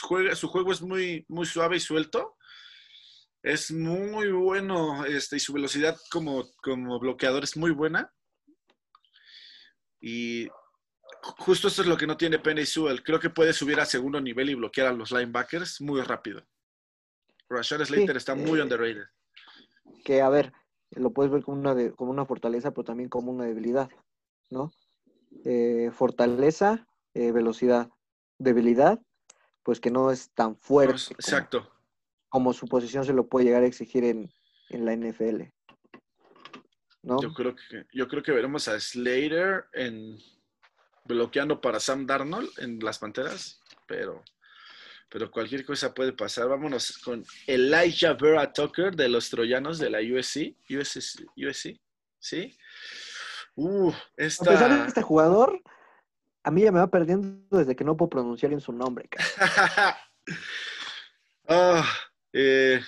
juega, su juego es muy, muy suave y suelto. Es muy bueno, este, y su velocidad como, como bloqueador es muy buena. Y ju- justo eso es lo que no tiene Penny Sewell. Creo que puede subir a segundo nivel y bloquear a los linebackers muy rápido. Rashad Slater está muy eh, underrated. Que, a ver, lo puedes ver como una, de- como una fortaleza, pero también como una debilidad, ¿no? Eh, fortaleza, eh, velocidad. Debilidad, pues que no es tan fuerte Exacto. Como su posición se lo puede llegar a exigir en, en la NFL. ¿No? Yo creo que yo creo que veremos a Slater en bloqueando para Sam Darnold en las Panteras, pero pero cualquier cosa puede pasar. Vámonos con Elijah Vera Tucker de los Troyanos de la USC, USC, USC, ¿sí? Uh, A pesar de este jugador, a mí ya me va perdiendo desde que no puedo pronunciar bien su nombre. Ah, eh,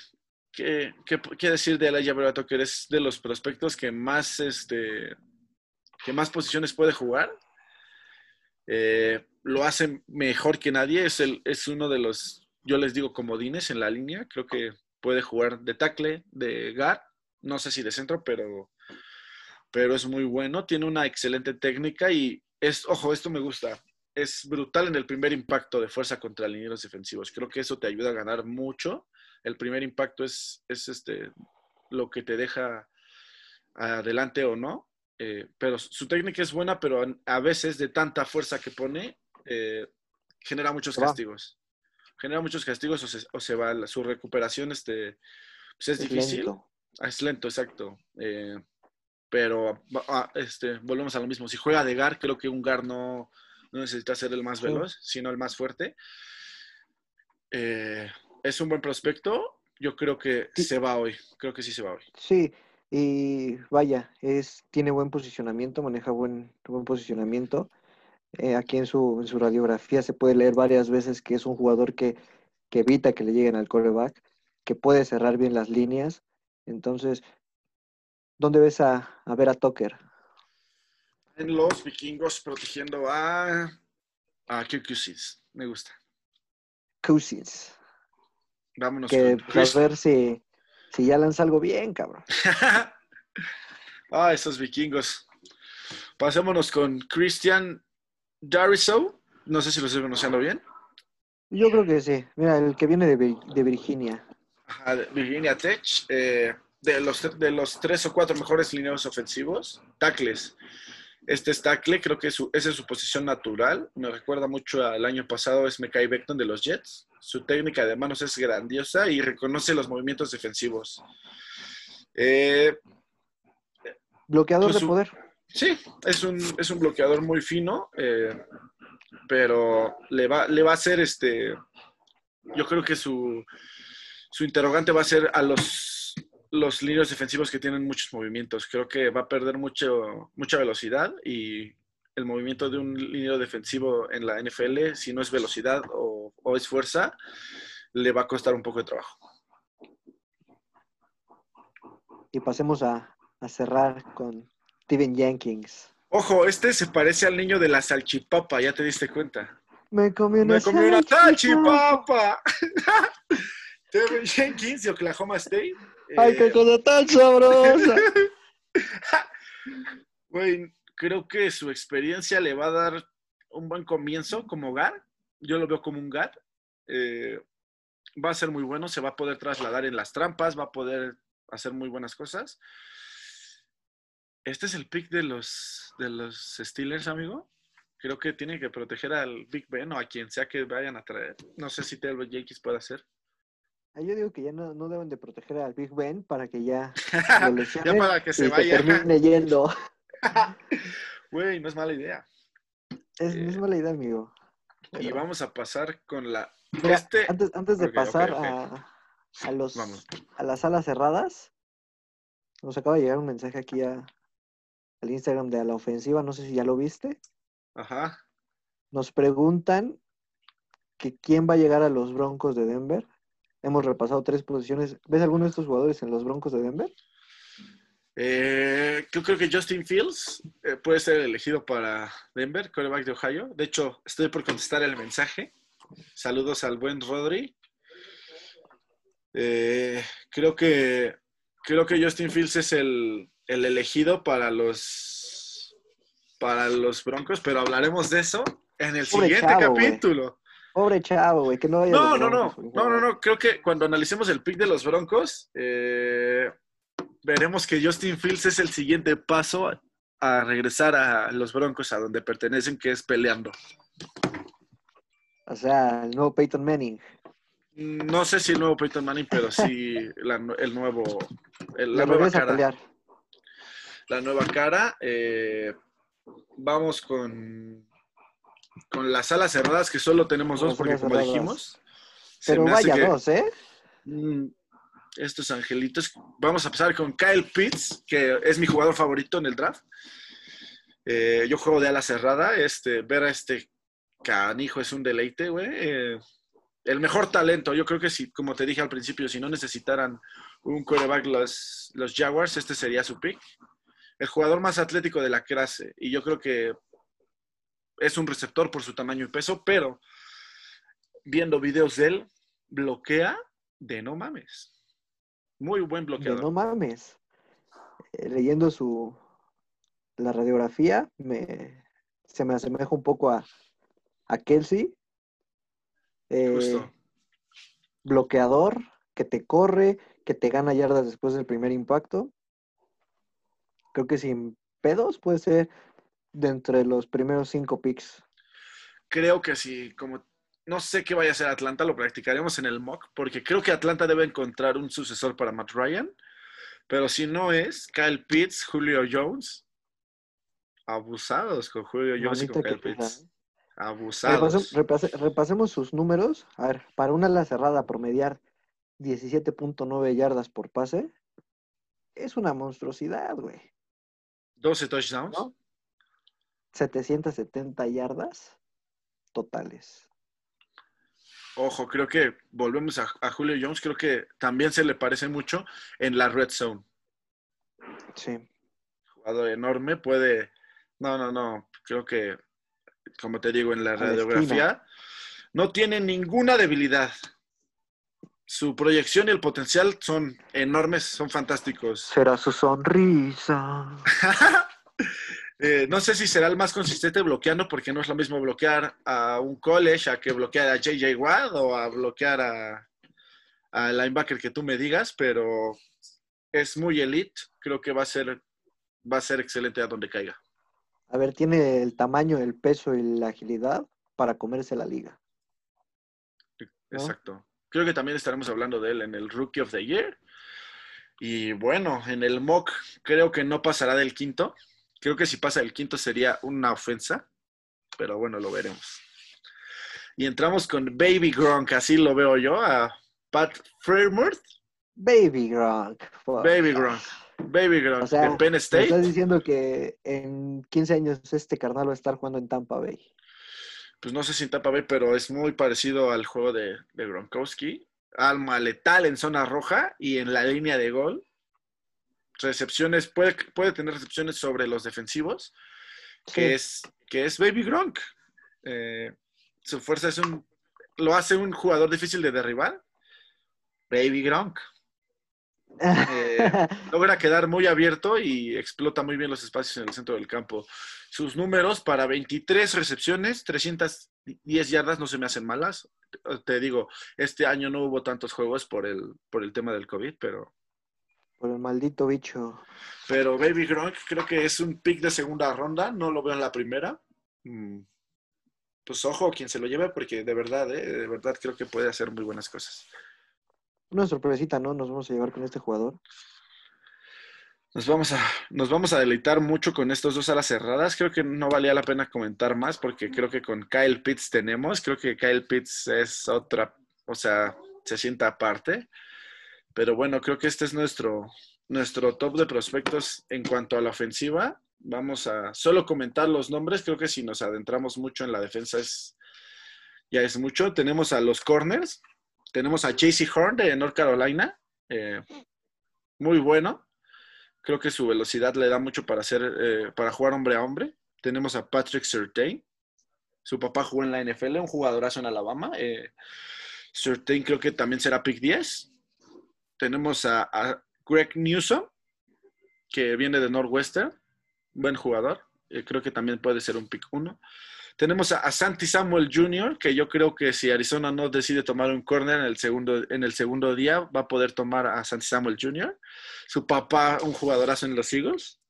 ¿qué, qué, qué decir de Elijah Vera Tucker? Es de los prospectos que más, este, que más posiciones puede jugar. Eh, lo hace mejor que nadie. Es, el, es uno de los, yo les digo, comodines en la línea. Creo que puede jugar de tackle, de guard. No sé si de centro, pero, pero es muy bueno. Tiene una excelente técnica y es, ojo, esto me gusta es brutal en el primer impacto de fuerza contra linieros defensivos. Creo que eso te ayuda a ganar mucho. El primer impacto es, es este, lo que te deja adelante o no. Eh, pero su técnica es buena, pero a, veces de tanta fuerza que pone, eh, genera muchos castigos. Genera muchos castigos o se, o se va. Su recuperación este, pues es, Es difícil. lento. Ah, Es lento, exacto. Eh, pero ah, este, volvemos a lo mismo. Si juega de GAR, creo que un GAR no, no necesita ser el más Sí. veloz, sino el más fuerte. Eh, es un buen prospecto. Yo creo que Sí. se va hoy. Creo que sí se va hoy. Sí, y vaya, es, tiene buen posicionamiento, maneja buen, buen posicionamiento. Eh, aquí en su, en su radiografía se puede leer varias veces que es un jugador que, que evita que le lleguen al coreback, que puede cerrar bien las líneas. Entonces, ¿dónde ves a, a ver a Tucker? En los vikingos protegiendo a, a QQCs. Me gusta. Cousins. Vámonos Que pues, a ver si, si ya lanza algo bien, cabrón. ah, esos vikingos. Pasémonos con Christian Dariso. No sé si lo estoy pronunciando bien. Yo creo que sí. Mira, el que viene de, de Virginia. Ajá, Virginia Tech. eh, de, los, de los tres o cuatro mejores lineos ofensivos, tackles. Este es tackle, creo que su, esa es su posición natural. Me recuerda mucho al año pasado, es Mekai Beckton de los Jets. Su técnica de manos es grandiosa y reconoce los movimientos defensivos. Eh, Bloqueador Pues de poder. Sí, es un, es un bloqueador muy fino, eh, pero le va, le va a hacer este. Yo creo que su, su interrogante va a ser a los, los líneas defensivos que tienen muchos movimientos. Creo que va a perder mucho, mucha velocidad y el movimiento de un línea defensivo en la NFL, si no es velocidad o, o es fuerza, le va a costar un poco de trabajo. Y pasemos a, a cerrar con Steven Jenkins. Ojo, este se parece al niño de la salchipapa, ya te diste cuenta. Me comí una, Me comí una salchipapa. salchipapa. Steven Jenkins de Oklahoma State. ¡Ay, Eh, qué cosa tan sabrosa! Güey, creo que su experiencia le va a dar un buen comienzo como GAR. Yo lo veo como un GAR. Eh, va a ser muy bueno, se va a poder trasladar en las trampas, va a poder hacer muy buenas cosas. Este es el pick de los, de los Steelers, amigo. Creo que tiene que proteger al Big Ben o a quien sea que vayan a traer. No sé si Taylor Yankees puede hacer. Yo digo que ya no, no deben de proteger al Big Ben para que ya lo ya para que se y vaya. termine yendo. Güey, no es mala idea. Es, no es Eh, mala idea, amigo. Y vamos a pasar con la. Mira, este. antes, antes de pasar. A, a los Vamos. a las salas cerradas, nos acaba de llegar un mensaje aquí a, al Instagram de a la ofensiva, no sé si ya lo viste. Ajá. Nos preguntan que quién va a llegar a los Broncos de Denver. Hemos repasado tres posiciones. ¿Ves alguno de estos jugadores en los Broncos de Denver? Eh, yo creo que Justin Fields eh, puede ser elegido para Denver, quarterback de Ohio. De hecho, estoy por contestar el mensaje. Saludos al buen Rodri. Eh, creo que creo que Justin Fields es el, el elegido para los para los Broncos, pero hablaremos de eso en el Pobre siguiente chavo, capítulo. Pobre chavo, güey, que no vaya a No, no, no, Broncos, no, no, no. Creo que cuando analicemos el pick de los Broncos, eh, veremos que Justin Fields es el siguiente paso a, regresar a los Broncos, a donde pertenecen, que es peleando. O sea, el nuevo Peyton Manning. No sé si el nuevo Peyton Manning, pero sí la el nuevo, el- la nueva cara. La nueva cara. vamos con, con las alas cerradas, que solo tenemos dos, porque como cerradas. dijimos. Pero vaya que- dos, ¿eh? Estos angelitos. Vamos a empezar con Kyle Pitts, que es mi jugador favorito en el draft. Eh, yo juego de ala cerrada. Este, ver a este canijo es un deleite, güey. Eh, el mejor talento. Yo creo que si, como te dije al principio, si no necesitaran un quarterback los, los Jaguars, este sería su pick. El jugador más atlético de la clase. Y yo creo que es un receptor por su tamaño y peso, pero viendo videos de él, bloquea de no mames. Muy buen De bloqueador. no mames. Eh, leyendo su la radiografía, me, se me asemeja un poco a, a Kelsey. Eh, Justo. bloqueador, que te corre, que te gana yardas después del primer impacto. Creo que sin pedos puede ser de entre los primeros cinco picks. Creo que sí, como no sé qué vaya a hacer Atlanta, lo practicaremos en el mock, porque creo que Atlanta debe encontrar un sucesor para Matt Ryan. Pero si no es, Kyle Pitts, Julio Jones. Abusados con Julio Jones y con Kyle Pitts. pesa. Abusados. Repasem- repase- repasemos sus números. A ver, para una ala cerrada promediar 17.9 yardas por pase, es una monstruosidad, güey. 12 touchdowns. ¿No? 770 yardas totales. Ojo, creo que volvemos a, a Julio Jones, creo que también se le parece mucho en la red zone. Sí. Jugador enorme, puede. No, no, no. Creo que, como te digo, en la radiografía, no tiene ninguna debilidad. Su proyección y el potencial son enormes, son fantásticos. Será su sonrisa. Eh, no sé si será el más consistente bloqueando, porque no es lo mismo bloquear a un college a que bloquear a JJ Watt o a bloquear a, al linebacker que tú me digas, pero es muy elite. Creo que va a ser, va a ser excelente a donde caiga. A ver, tiene el tamaño, el peso y la agilidad para comerse la liga. ¿No? Exacto. Creo que también estaremos hablando de él en el Rookie of the Year. Y bueno, en el mock creo que no pasará del quinto. Creo que si pasa del quinto sería una ofensa, pero bueno, lo veremos. Y entramos con Baby Gronk, así lo veo yo, a Pat Fairmouth. Baby Gronk. Baby Gronk. Baby Gronk, O sea, de Penn State. estás diciendo que en 15 años este carnal va a estar jugando en Tampa Bay. Pues no sé si en Tampa Bay, pero es muy parecido al juego de, de Gronkowski. Alma letal en zona roja y en la línea de gol. Recepciones, puede, puede tener recepciones sobre los defensivos, que, es, que es Baby Gronk. Eh, su fuerza es un. Lo hace un jugador difícil de derribar. Baby Gronk. Eh, logra quedar muy abierto y explota muy bien los espacios en el centro del campo. Sus números para 23 recepciones, 310 yardas no se me hacen malas. Te digo, este año no hubo tantos juegos por el, por el tema del COVID, pero, Por el maldito bicho. pero Baby Gronk creo que es un pick de segunda ronda, no lo veo en la primera. Mm, Pues ojo quien se lo lleve, porque de verdad, eh, de verdad creo que puede hacer muy buenas cosas. Una sorpresita, ¿no? Nos vamos a llevar con este jugador. Nos vamos, a, nos vamos a deleitar mucho con estos dos alas cerradas. Creo que no valía la pena comentar más porque creo que con Kyle Pitts tenemos. Creo que Kyle Pitts es otra, o sea, se sienta aparte. Pero bueno, creo que este es nuestro, nuestro top de prospectos en cuanto a la ofensiva. Vamos a solo comentar los nombres. Creo que si nos adentramos mucho en la defensa es, ya es mucho. Tenemos a los corners. Tenemos a JC Horn de North Carolina. eh, muy bueno. Creo que su velocidad le da mucho para hacer, eh, para jugar hombre a hombre. Tenemos a Patrick Surtain. Su papá jugó en la NFL, un jugadorazo en Alabama. Eh, creo que también será pick 10. Tenemos a, Greg Newsom, que viene de Northwestern. Buen jugador. Eh, creo que también puede ser un pick 1. Tenemos a, Santi Samuel Jr., que yo creo que si Arizona no decide tomar un corner en el segundo, en el segundo día, va a poder tomar a Santi Samuel Jr. Su papá, un jugadorazo en los Eagles.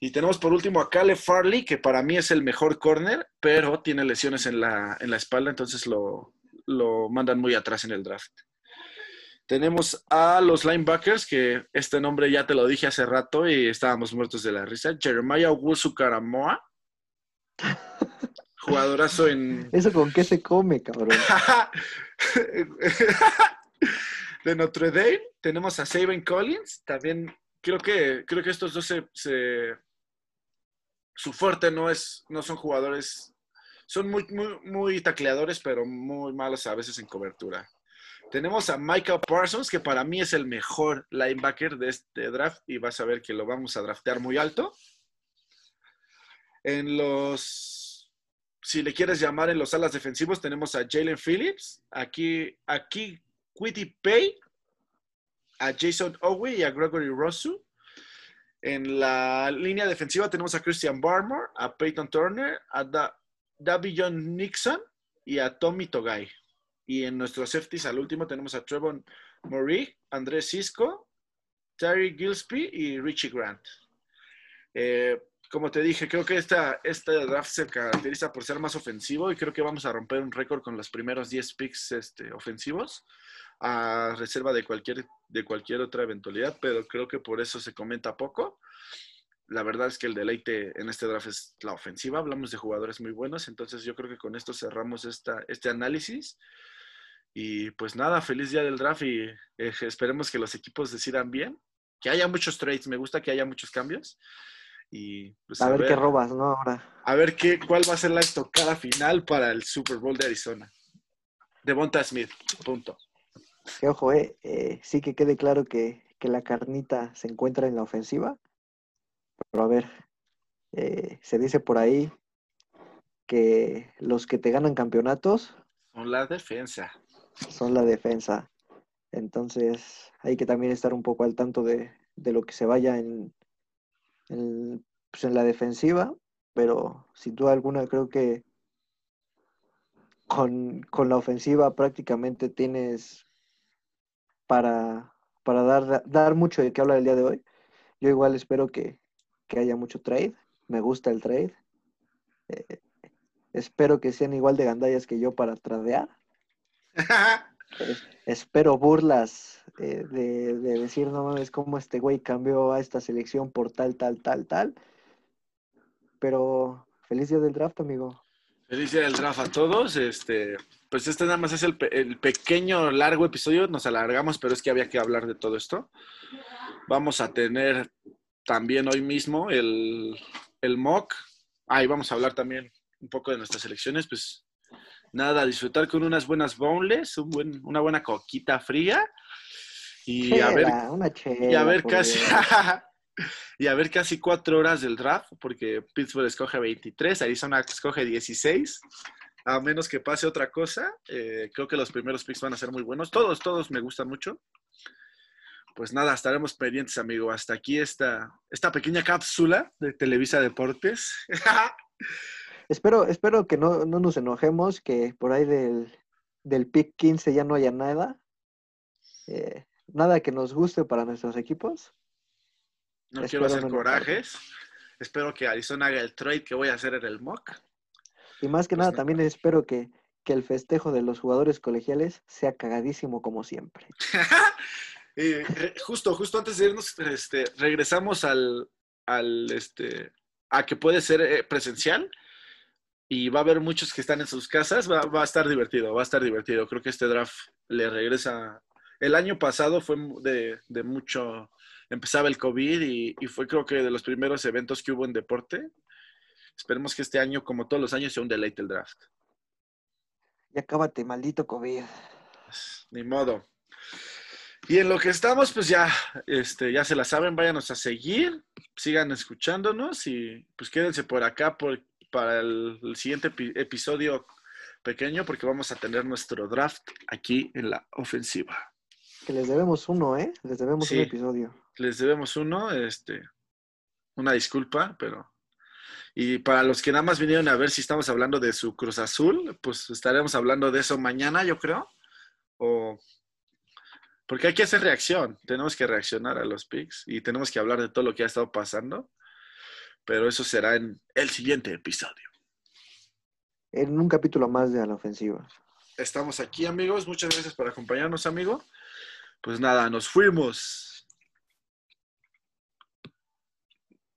Y tenemos por último a Caleb Farley, que para mí es el mejor corner, pero tiene lesiones en la, en la espalda, entonces lo, lo mandan muy atrás en el draft. Tenemos a los linebackers, que este nombre ya te lo dije hace rato y estábamos muertos de la risa. Jeremiah Wusu Karamoa, jugadorazo en, ¿Eso con qué se come, cabrón? de Notre Dame. Tenemos a Saban Collins. También creo que, creo que estos dos se, se- su fuerte no es, no son jugadores, son muy, muy, muy tacleadores, pero muy malos a veces en cobertura. Tenemos a Michael Parsons, que para mí es el mejor linebacker de este draft y vas a ver que lo vamos a draftear muy alto. En los, si le quieres llamar en los alas defensivos, tenemos a Jalen Phillips, aquí, aquí Quitty Pay, a Jason Owe y a Gregory Rosu. En la línea defensiva tenemos a Christian Barmore, a Peyton Turner, a da Davy John Nixon y a Tommy Togai. Y en nuestros safeties al último tenemos a Trevon Murray, Andrés Cisco, Terry Gillespie y Richie Grant. Eh, como te dije, creo que esta, este draft se caracteriza por ser más ofensivo y creo que vamos a romper un récord con los primeros 10 picks este, ofensivos a reserva de cualquier, de cualquier otra eventualidad, pero creo que por eso se comenta poco. La verdad es que el deleite en este draft es la ofensiva. Hablamos de jugadores muy buenos, entonces yo creo que con esto cerramos esta, este análisis. Y pues nada, feliz día del draft y eh, esperemos que los equipos decidan bien, que haya muchos trades, me gusta que haya muchos cambios. Y pues A ver qué robas, ¿no? Ahora. a ver qué, cuál va a ser la estocada final para el Super Bowl de Arizona. Devonta Smith, punto. Que ojo, eh, eh, sí que quede claro que, que la carnita se encuentra en la ofensiva. Pero a ver, eh, se dice por ahí que los que te ganan campeonatos Con la defensa. Son la defensa. Entonces hay que también estar un poco al tanto de, de lo que se vaya en, en, pues, en la defensiva, pero sin duda alguna creo que con, con la ofensiva prácticamente tienes para, para dar, dar mucho de qué hablar el día de hoy. Yo igual espero que, que haya mucho trade. Me gusta el trade. Eh, espero que sean igual de gandallas que yo para tradear. Es- espero burlas eh, de, de decir, no mames, cómo este güey cambió a esta selección por tal, tal, tal, tal. Pero feliz día del draft, amigo. Feliz día del draft a todos. Este, pues este nada más es el pequeño, largo episodio. Nos alargamos, pero es que había que hablar de todo esto. Vamos a tener también hoy mismo el, el mock. Ahí vamos a hablar también un poco de nuestras elecciones. Pues nada, disfrutar con unas buenas boneless, un buen, una buena coquita fría. Y a ver, una y a ver casi, y a ver casi cuatro horas del draft, porque Pittsburgh escoge 23, Arizona escoge 16. A menos que pase otra cosa, eh, creo que los primeros picks van a ser muy buenos. Todos, todos me gustan mucho. Pues nada, estaremos pendientes, amigo. Hasta aquí esta, esta pequeña cápsula de Televisa Deportes. espero, espero que no, nos enojemos, que por ahí del, del pick 15 ya no haya nada. Eh, nada que nos guste para nuestros equipos. No quiero hacer corajes. Espero que Arizona haga el trade que voy a hacer en el mock. Y más que pues nada, también espero que, el festejo de los jugadores colegiales sea cagadísimo como siempre. Eh, justo, justo antes de irnos, este, regresamos al, al, este, a que puede ser eh, presencial y va a haber muchos que están en sus casas, va, va, a estar divertido, va a estar divertido. Creo que este draft le regresa. El año pasado fue de, de mucho, empezaba el COVID y, y, fue creo que de los primeros eventos que hubo en deporte. Esperemos que este año, como todos los años, sea un deleite el draft. Y acábate, maldito COVID. Pues, ni modo. Y en lo que estamos, pues ya, este, ya se la saben, váyanos a seguir, sigan escuchándonos y pues quédense por acá por, para el, siguiente episodio pequeño porque vamos a tener nuestro draft aquí en la ofensiva. Que les debemos uno, ¿eh? Les debemos un episodio. Les debemos uno, este, una disculpa, pero... Y para los que nada más vinieron a ver si estamos hablando de su Cruz Azul, pues estaremos hablando de eso mañana, yo creo. O porque hay que hacer reacción, tenemos que reaccionar a los picks y tenemos que hablar de todo lo que ha estado pasando, pero eso será en el siguiente episodio. En un capítulo más de A la Ofensiva. Estamos aquí, amigos. Muchas gracias por acompañarnos, amigo. Pues nada, nos fuimos.